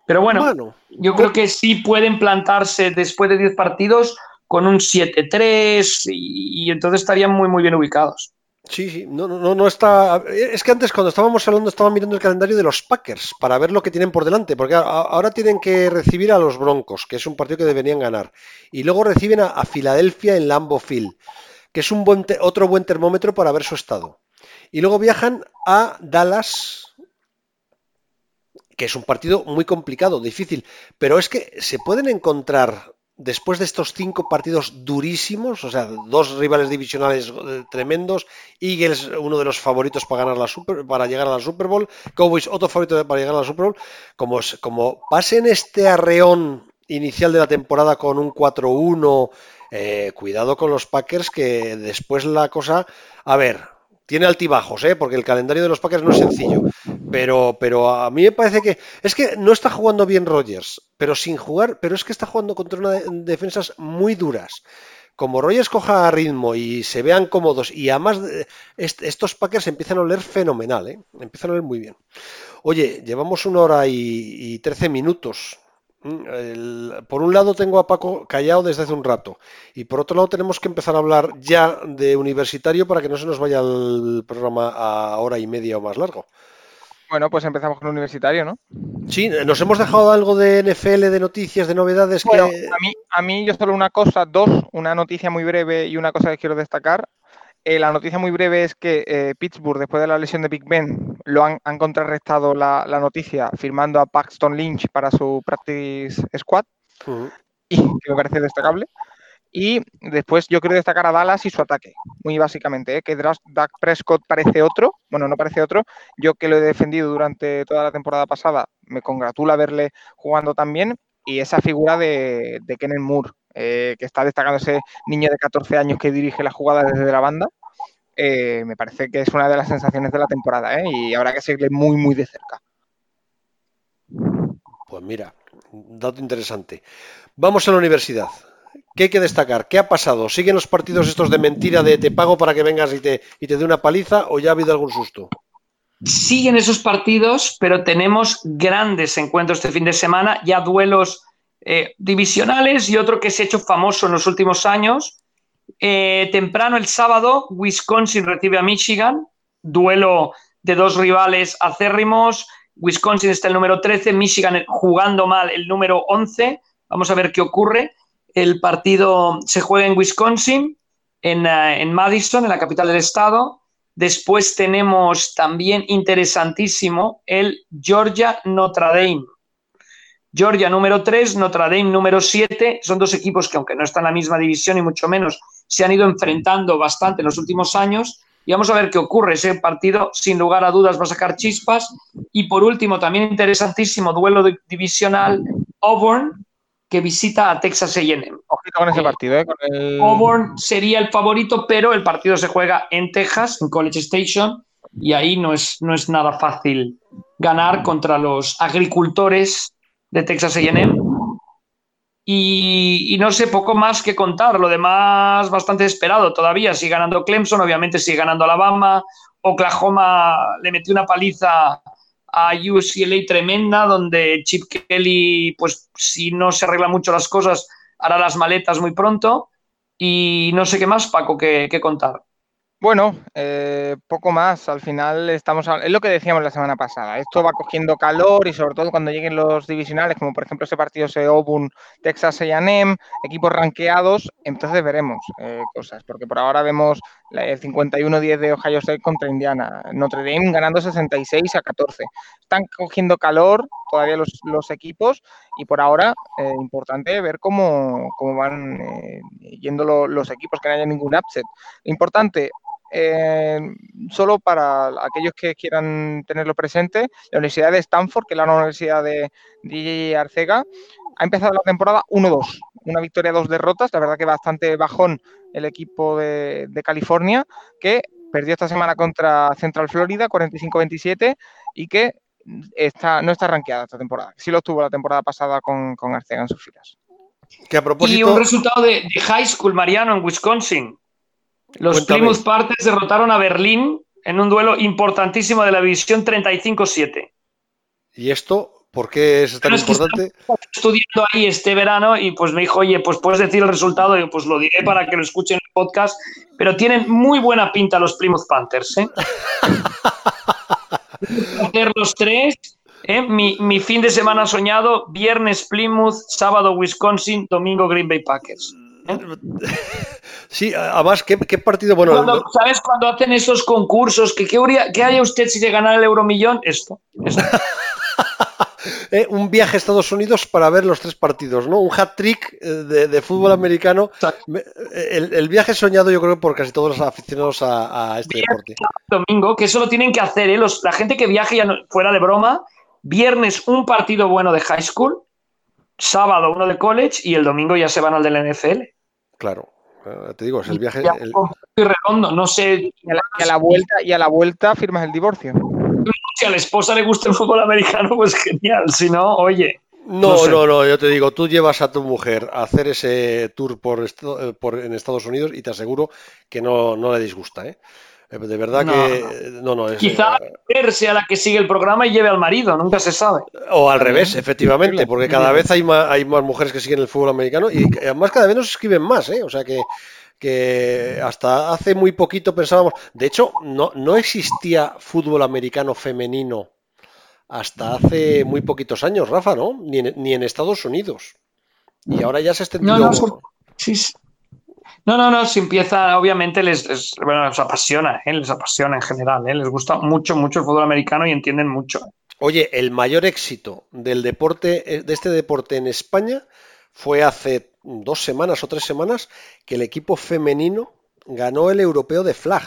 Speaker 3: Pero bueno, yo creo que sí pueden plantarse después de 10 partidos con un 7-3 y, y entonces estarían muy, muy bien ubicados.
Speaker 2: Sí, sí, no, no, está. Es que antes, cuando estábamos hablando, estaba mirando el calendario de los Packers para ver lo que tienen por delante, porque ahora tienen que recibir a los Broncos, que es un partido que deberían ganar, y luego reciben a, Filadelfia en Lambo Field, que es un buen otro buen termómetro para ver su estado. Y luego viajan a Dallas, que es un partido muy complicado, difícil, pero es que se pueden encontrar después de estos cinco partidos durísimos, o sea, dos rivales divisionales eh, tremendos, Eagles uno de los favoritos para ganar la Super, para llegar a la Super Bowl, Cowboys otro favorito para llegar a la Super Bowl, como, como pasen este arreón inicial de la temporada con un 4-1, eh, cuidado con los Packers que después la cosa, a ver, tiene altibajos, ¿eh? porque el calendario de los Packers no es sencillo. Pero, pero a mí me parece que es que no está jugando bien Rogers, pero sin jugar, pero es que está jugando contra una defensas muy duras. Como Rogers coja ritmo y se vean cómodos y además eh, estos Packers empiezan a oler fenomenal, ¿eh? empiezan a oler muy bien. Oye, llevamos una hora y, trece minutos. Por un lado tengo a Paco callado desde hace un rato y por otro lado tenemos que empezar a hablar ya de universitario para que no se nos vaya el programa a hora y media o más largo.
Speaker 4: Bueno, pues empezamos con universitario, ¿no?
Speaker 2: Sí, nos hemos dejado algo de NFL, de noticias, de novedades.
Speaker 4: que... a, mí, a mí yo solo una cosa, dos, una noticia muy breve y una cosa que quiero destacar. Eh, la noticia muy breve es que eh, Pittsburgh, después de la lesión de Big Ben, lo han, contrarrestado la, noticia firmando a Paxton Lynch para su practice squad, y que me parece destacable. Y después yo quiero destacar a Dallas y su ataque, muy básicamente, ¿eh? que Dak Prescott parece otro, bueno, no parece otro, yo que lo he defendido durante toda la temporada pasada, me congratula verle jugando tan bien, y esa figura de, de Kenneth Moore, eh, que está destacando ese niño de 14 años que dirige la jugada desde la banda, eh, me parece que es una de las sensaciones de la temporada, y habrá que seguirle muy, muy de cerca.
Speaker 2: Pues mira, dato interesante. Vamos a la universidad. ¿Qué hay que destacar? ¿Qué ha pasado? ¿Siguen los partidos estos de mentira de te pago para que vengas y te, y te dé una paliza o ya ha habido algún susto?
Speaker 3: Siguen esos partidos, pero tenemos grandes encuentros este fin de semana, ya duelos eh, divisionales y otro que se ha hecho famoso en los últimos años. Eh, temprano el sábado, Wisconsin recibe a Michigan, duelo de dos rivales acérrimos. Wisconsin está el número 13, Michigan jugando mal el número 11. Vamos a ver qué ocurre. El partido se juega en Wisconsin, en, eh, en Madison, en la capital del estado. Después tenemos también interesantísimo el Georgia Notre Dame. Georgia número 3, Notre Dame número 7. Son dos equipos que, aunque no están en la misma división y mucho menos, se han ido enfrentando bastante en los últimos años. Y vamos a ver qué ocurre. Ese partido, sin lugar a dudas, va a sacar chispas. Y por último, también interesantísimo duelo divisional, Auburn, que visita a Texas A&M.
Speaker 4: Ojito con ese partido, ¿eh? Con el...
Speaker 3: Auburn sería el favorito, pero el partido se juega en Texas, en College Station, y ahí no es, no es nada fácil ganar contra los agricultores de Texas A&M. Y, y, no sé, poco más que contar. Lo demás, bastante esperado todavía. Sigue ganando Clemson, obviamente sigue ganando Alabama. Oklahoma le metió una paliza a UCLA tremenda, donde Chip Kelly, pues si no se arreglan mucho las cosas, hará las maletas muy pronto. Y no sé qué más, Paco, que, que contar.
Speaker 4: Bueno, eh, poco más. Al final estamos. Es lo que decíamos la semana pasada. Esto va cogiendo calor y sobre todo cuando lleguen los divisionales, como por ejemplo ese partido ese Auburn, Texas A&M, equipos ranqueados, entonces veremos eh, cosas. Porque por ahora vemos 51-10 de Ohio State contra Indiana, Notre Dame ganando 66 a 14. Están cogiendo calor todavía los, equipos y por ahora eh, importante ver cómo, cómo van eh, yendo lo, los equipos, que no haya ningún upset. Importante, eh, solo para aquellos que quieran tenerlo presente, la Universidad de Stanford, que es la universidad de DJ Arcega, ha empezado la temporada 1-2, una victoria, dos derrotas, la verdad que bastante bajón el equipo de, de California, que perdió esta semana contra Central Florida 45-27 y que está, no está rankeada esta temporada. Sí lo tuvo la temporada pasada con, con Arcega en sus filas.
Speaker 2: Que a propósito...
Speaker 3: Y un resultado de, de high school, Mariano, en Wisconsin. Los
Speaker 2: Cuéntame.
Speaker 3: Plymouth Partes derrotaron a Berlín en un duelo importantísimo de la división 35-7.
Speaker 2: ¿Y esto por qué es tan
Speaker 3: es
Speaker 2: importante?
Speaker 3: estudiando ahí este verano y pues me dijo, oye, pues puedes decir el resultado y pues lo diré para que lo escuchen en el podcast, pero tienen muy buena pinta los Plymouth Panthers, ¿eh? hacer los tres, ¿eh? mi, mi fin de semana soñado, viernes Plymouth, sábado Wisconsin, domingo Green Bay Packers. ¿eh?
Speaker 2: Sí, además, ¿qué, qué partido? Bueno,
Speaker 3: Cuando- ¿Sabes cuando hacen esos concursos? que ¿Qué, qué haría usted si se ganara el euromillón? Esto. esto.
Speaker 2: eh, un viaje a Estados Unidos para ver los tres partidos, ¿no? Un hat trick eh, de, de fútbol americano.
Speaker 3: Exacto.
Speaker 2: Me- El, el viaje soñado, yo creo, por casi todos los aficionados a, a este deporte.
Speaker 3: domingo, que eso lo tienen que hacer, ¿eh? Los- la gente que viaje ya no- fuera de broma, viernes un partido bueno de high school, sábado uno de college y el domingo ya se van al del NFL.
Speaker 2: Claro, eh, te digo, es el viaje. El-
Speaker 3: redondo, no sé
Speaker 4: Y a, la, y a la vuelta, y a la vuelta firmas el divorcio.
Speaker 3: Si a la esposa le gusta el fútbol americano, pues genial, si no, oye.
Speaker 2: No,
Speaker 3: No sé.
Speaker 2: no, no, yo te digo, tú llevas a tu mujer a hacer ese tour por, eh, por- en Estados Unidos y te aseguro que no, no le disgusta, ¿eh? Eh, De verdad
Speaker 3: No,
Speaker 2: que no, no, es,
Speaker 3: Quizá mujer sea la que sigue el programa y lleve al marido, nunca se sabe.
Speaker 2: o al revés, efectivamente, porque cada vez hay más, hay más mujeres que siguen el fútbol americano y además cada vez nos escriben más, ¿eh? O sea que, que hasta hace muy poquito pensábamos, de hecho, no, no existía fútbol americano femenino hasta hace muy poquitos años, Rafa, ¿no? Ni en, ni en Estados Unidos. Y ahora ya se ha extendido.
Speaker 3: No, no, son- sí, sí. No, no, no, si empieza, obviamente les, les- bueno, les apasiona, ¿eh? les apasiona en general, ¿eh? les gusta mucho, mucho el fútbol americano y entienden mucho.
Speaker 2: Oye, el mayor éxito del deporte, eh, de este deporte en España fue hace dos semanas o tres semanas que el equipo femenino ganó el europeo de flag.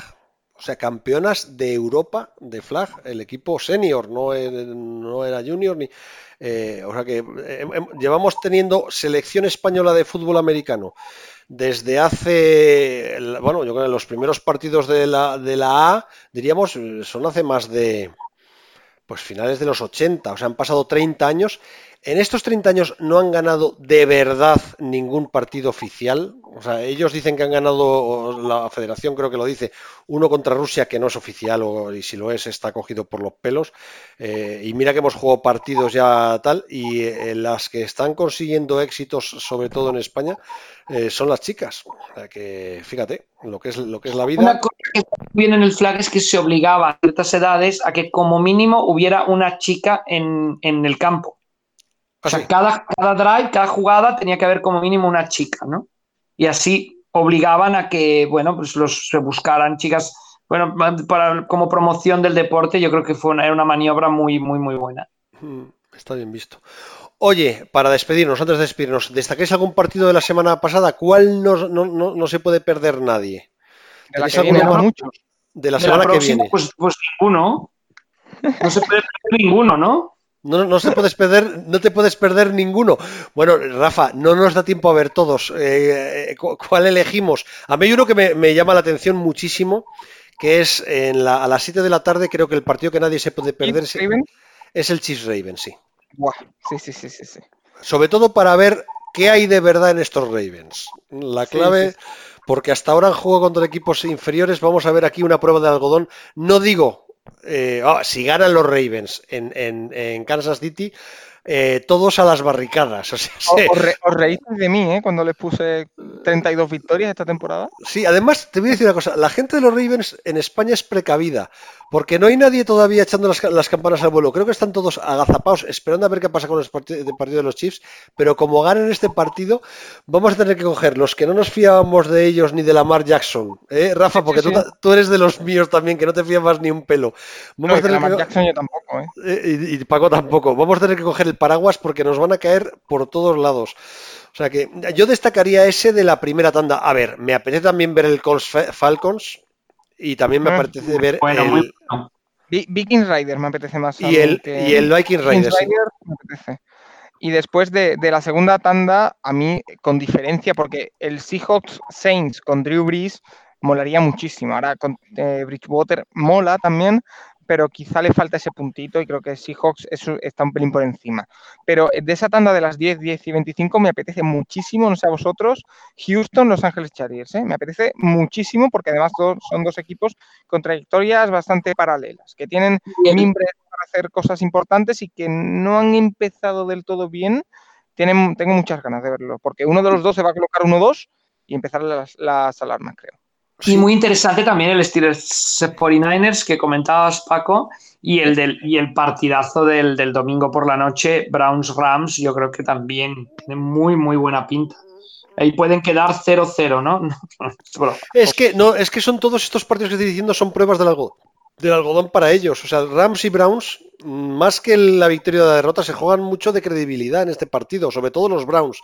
Speaker 2: O sea, campeonas de Europa de flag, el equipo senior, no, el- no era junior ni. eh, o sea que eh, em- llevamos teniendo selección española de fútbol americano desde hace, bueno, yo creo que los primeros partidos de la, de la A, diríamos, eh, son hace más de, pues finales de los 80, o sea, han pasado 30 años. En estos 30 años no han ganado de verdad ningún partido oficial. O sea, ellos dicen que han ganado, la federación creo que lo dice, uno contra Rusia que no es oficial o, y si lo es está cogido por los pelos. Eh, y mira que hemos jugado partidos ya tal y eh, las que están consiguiendo éxitos, sobre todo en España, eh, son las chicas. O sea que fíjate lo que es lo que es la vida.
Speaker 3: Una cosa que bien en el flag es que se obligaba a ciertas edades a que como mínimo hubiera una chica en, en el campo. O sea, cada, cada drive, cada jugada tenía que haber como mínimo una chica, ¿no? Y así obligaban a que, bueno, pues los se buscaran chicas, bueno, para, como promoción del deporte, yo creo que fue una, era una maniobra muy, muy, muy buena.
Speaker 2: Mm, está bien visto. Oye, para despedirnos, antes de despedirnos, ¿destaquéis algún partido de la semana pasada? ¿Cuál no, no, no, no se puede perder nadie?
Speaker 4: De la que viene, muchos.
Speaker 2: De la
Speaker 3: De
Speaker 2: semana que
Speaker 3: próxima,
Speaker 2: viene.
Speaker 3: Pues, pues ninguno. No se puede perder ninguno, ¿no?
Speaker 2: No, no, se puedes perder, no te puedes perder ninguno. Bueno, Rafa, no nos da tiempo a ver todos. Eh, eh, cu- ¿Cuál elegimos? A mí hay uno que me, me llama la atención muchísimo, que es en la- a las 7 de la tarde, creo que el partido que nadie se puede perder es, el Chiefs Raven, sí.
Speaker 4: Buah, sí, sí, sí, sí, sí.
Speaker 2: Sobre todo para ver qué hay de verdad en estos Ravens. La
Speaker 4: Sí,
Speaker 2: clave,
Speaker 4: sí,
Speaker 2: porque hasta ahora han jugado contra equipos inferiores, vamos a ver aquí una prueba de algodón. No digo, eh, ah, si ganan los Ravens en, en- en Kansas City, eh, todos a las barricadas. O sea.
Speaker 4: Os, re- os reísteis de mí, ¿eh? Cuando les puse 32 victorias esta temporada.
Speaker 2: Sí, además te voy a decir una cosa, la gente de los Ravens en España es precavida, porque no hay nadie todavía echando las, ca- las campanas al vuelo. Creo que están todos agazapados esperando a ver qué pasa con el parti- el partido de los Chiefs, pero como ganen este partido, vamos a tener que coger los que no nos fiábamos de ellos ni de Lamar Jackson. ¿eh, Rafa? Porque
Speaker 4: sí.
Speaker 2: Tú, eres de los míos también, que no te fiabas ni un pelo. Vamos a
Speaker 4: Lamar Jackson yo tampoco, ¿eh?
Speaker 2: eh, y, y Paco tampoco. Vamos a tener que coger el paraguas porque nos van a caer por todos lados. O sea que yo destacaría ese de la primera tanda. A ver, me apetece también ver el Colts Fa- Falcons y también me
Speaker 4: Ah,
Speaker 2: apetece ver
Speaker 3: Bueno,
Speaker 2: el,
Speaker 3: muy bueno.
Speaker 4: Vi- Vikings Rider me apetece más. a
Speaker 2: y el,
Speaker 4: que-
Speaker 2: y el Viking sí.
Speaker 4: Rider me apetece. Y después de, de la segunda tanda, a mí, con diferencia, porque el Seahawks Saints con Drew Brees molaría muchísimo. Ahora con eh, Bridgewater mola también, pero quizá le falta ese puntito y creo que Seahawks es- está un pelín por encima. Pero de esa tanda de las 10, 10 y 25 me apetece muchísimo, no sé a vosotros, Houston, Los Ángeles Chargers. ¿eh? Me apetece muchísimo porque además dos- son dos equipos con trayectorias bastante paralelas, que tienen mimbres para hacer cosas importantes y que no han empezado del todo bien. Tienen, tengo muchas ganas de verlo, porque uno de los dos se va a colocar 1-2 y empezar las, las alarmas, creo.
Speaker 3: Y muy interesante también el Steelers 49ers que comentabas, Paco, y el, del, y el partidazo del, del domingo por la noche, Browns Rams, yo creo que también tiene muy, muy buena pinta. Ahí pueden quedar 0-0, ¿no? Es
Speaker 2: que no, es que son todos estos partidos que estoy diciendo son pruebas del algodón, del algodón para ellos. O sea, Rams y Browns, mm, más que la victoria o la derrota, se juegan mucho de credibilidad en este partido, sobre todo los Browns.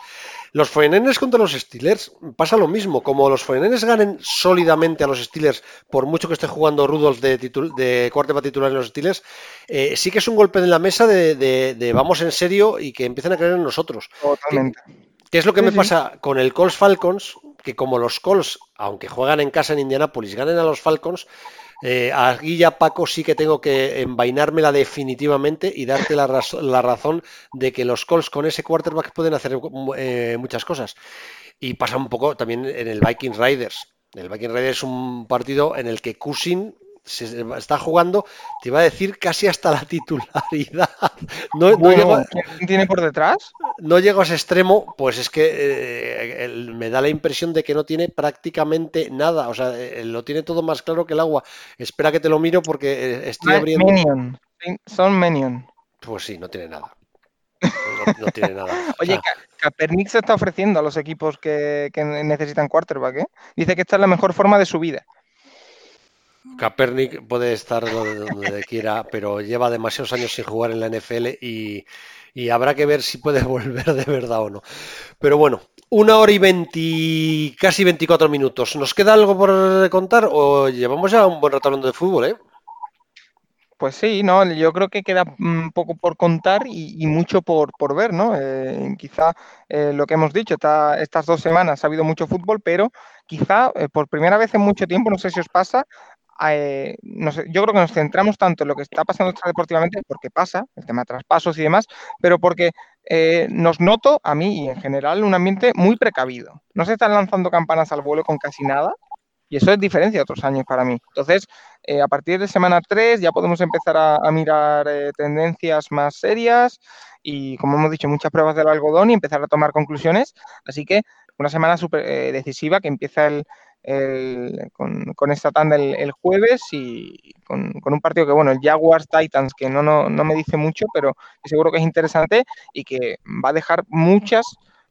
Speaker 2: Los 49ers contra los Steelers pasa lo mismo. Como los 49ers ganen sólidamente a los Steelers, por mucho que esté jugando Rudolph de, titul- de quarterback titular en los Steelers, eh, sí que es un golpe en la mesa de, de- de vamos en serio y que empiecen a creer en nosotros.
Speaker 4: Totalmente.
Speaker 2: ¿Qué es lo que
Speaker 4: Sí,
Speaker 2: me
Speaker 4: sí.
Speaker 2: pasa con el Colts Falcons? Que como los Colts, aunque juegan en casa en Indianápolis, ganen a los Falcons, eh, aquí ya Paco sí que tengo que envainármela definitivamente y darte la, la razón de que los Colts con ese quarterback pueden hacer eh, muchas cosas. Y pasa un poco también en el Vikings Riders. El Vikings Riders es un partido en el que Cushing se está jugando, te iba a decir casi hasta la titularidad. No, llego
Speaker 4: ¿Quién tiene por detrás?
Speaker 2: no llego a ese extremo, pues es que eh, el- me da la impresión de que no tiene prácticamente nada. O sea, eh, lo tiene todo más claro que el agua. Espera que te lo miro porque eh, estoy abriendo.
Speaker 4: Menion. Sí, Son Menion.
Speaker 2: Pues sí, no tiene nada. No, no tiene nada.
Speaker 4: Oye, Kaepernick se está ofreciendo a los equipos que, que necesitan quarterback, ¿eh? Dice que esta es la mejor forma de su vida.
Speaker 2: Kaepernick puede estar donde, quiera, pero lleva demasiados años sin jugar en la NFL y, y habrá que ver si puede volver de verdad o no. Pero bueno, una hora y veinti, casi 24 minutos. ¿Nos queda algo por contar o llevamos ya un buen rato hablando de fútbol, eh?
Speaker 4: Pues sí, no, yo creo que queda un poco por contar y, mucho por, por, ver, ¿no? Eh, quizá eh, lo que hemos dicho, estas dos semanas ha habido mucho fútbol, pero quizá eh, por primera vez en mucho tiempo, no sé si os pasa, yo creo que nos centramos tanto en lo que está pasando deportivamente, porque pasa, el tema de traspasos y demás, pero porque nos noto, a mí y en general, un ambiente muy precavido. No se están lanzando campanas al vuelo con casi nada, y eso es diferencia de otros años para mí. Entonces, eh, a partir de semana 3 ya podemos empezar a, mirar eh, tendencias más serias y, como hemos dicho, muchas pruebas del algodón y empezar a tomar conclusiones. Así que una semana súper eh, decisiva que empieza el, con, esta tanda el, jueves y con, un partido que, bueno, el Jaguars Titans, que no, no, no me dice mucho, pero seguro que es interesante y que va a dejar muchas,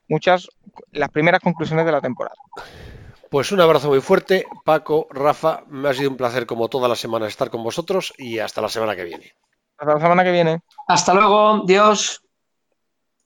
Speaker 4: muchas, las primeras conclusiones de la temporada.
Speaker 2: Pues un abrazo muy fuerte, Paco, Rafa, me ha sido un placer como toda la semana estar con vosotros y hasta la semana que viene.
Speaker 4: Hasta la semana que viene.
Speaker 3: Hasta luego, Dios.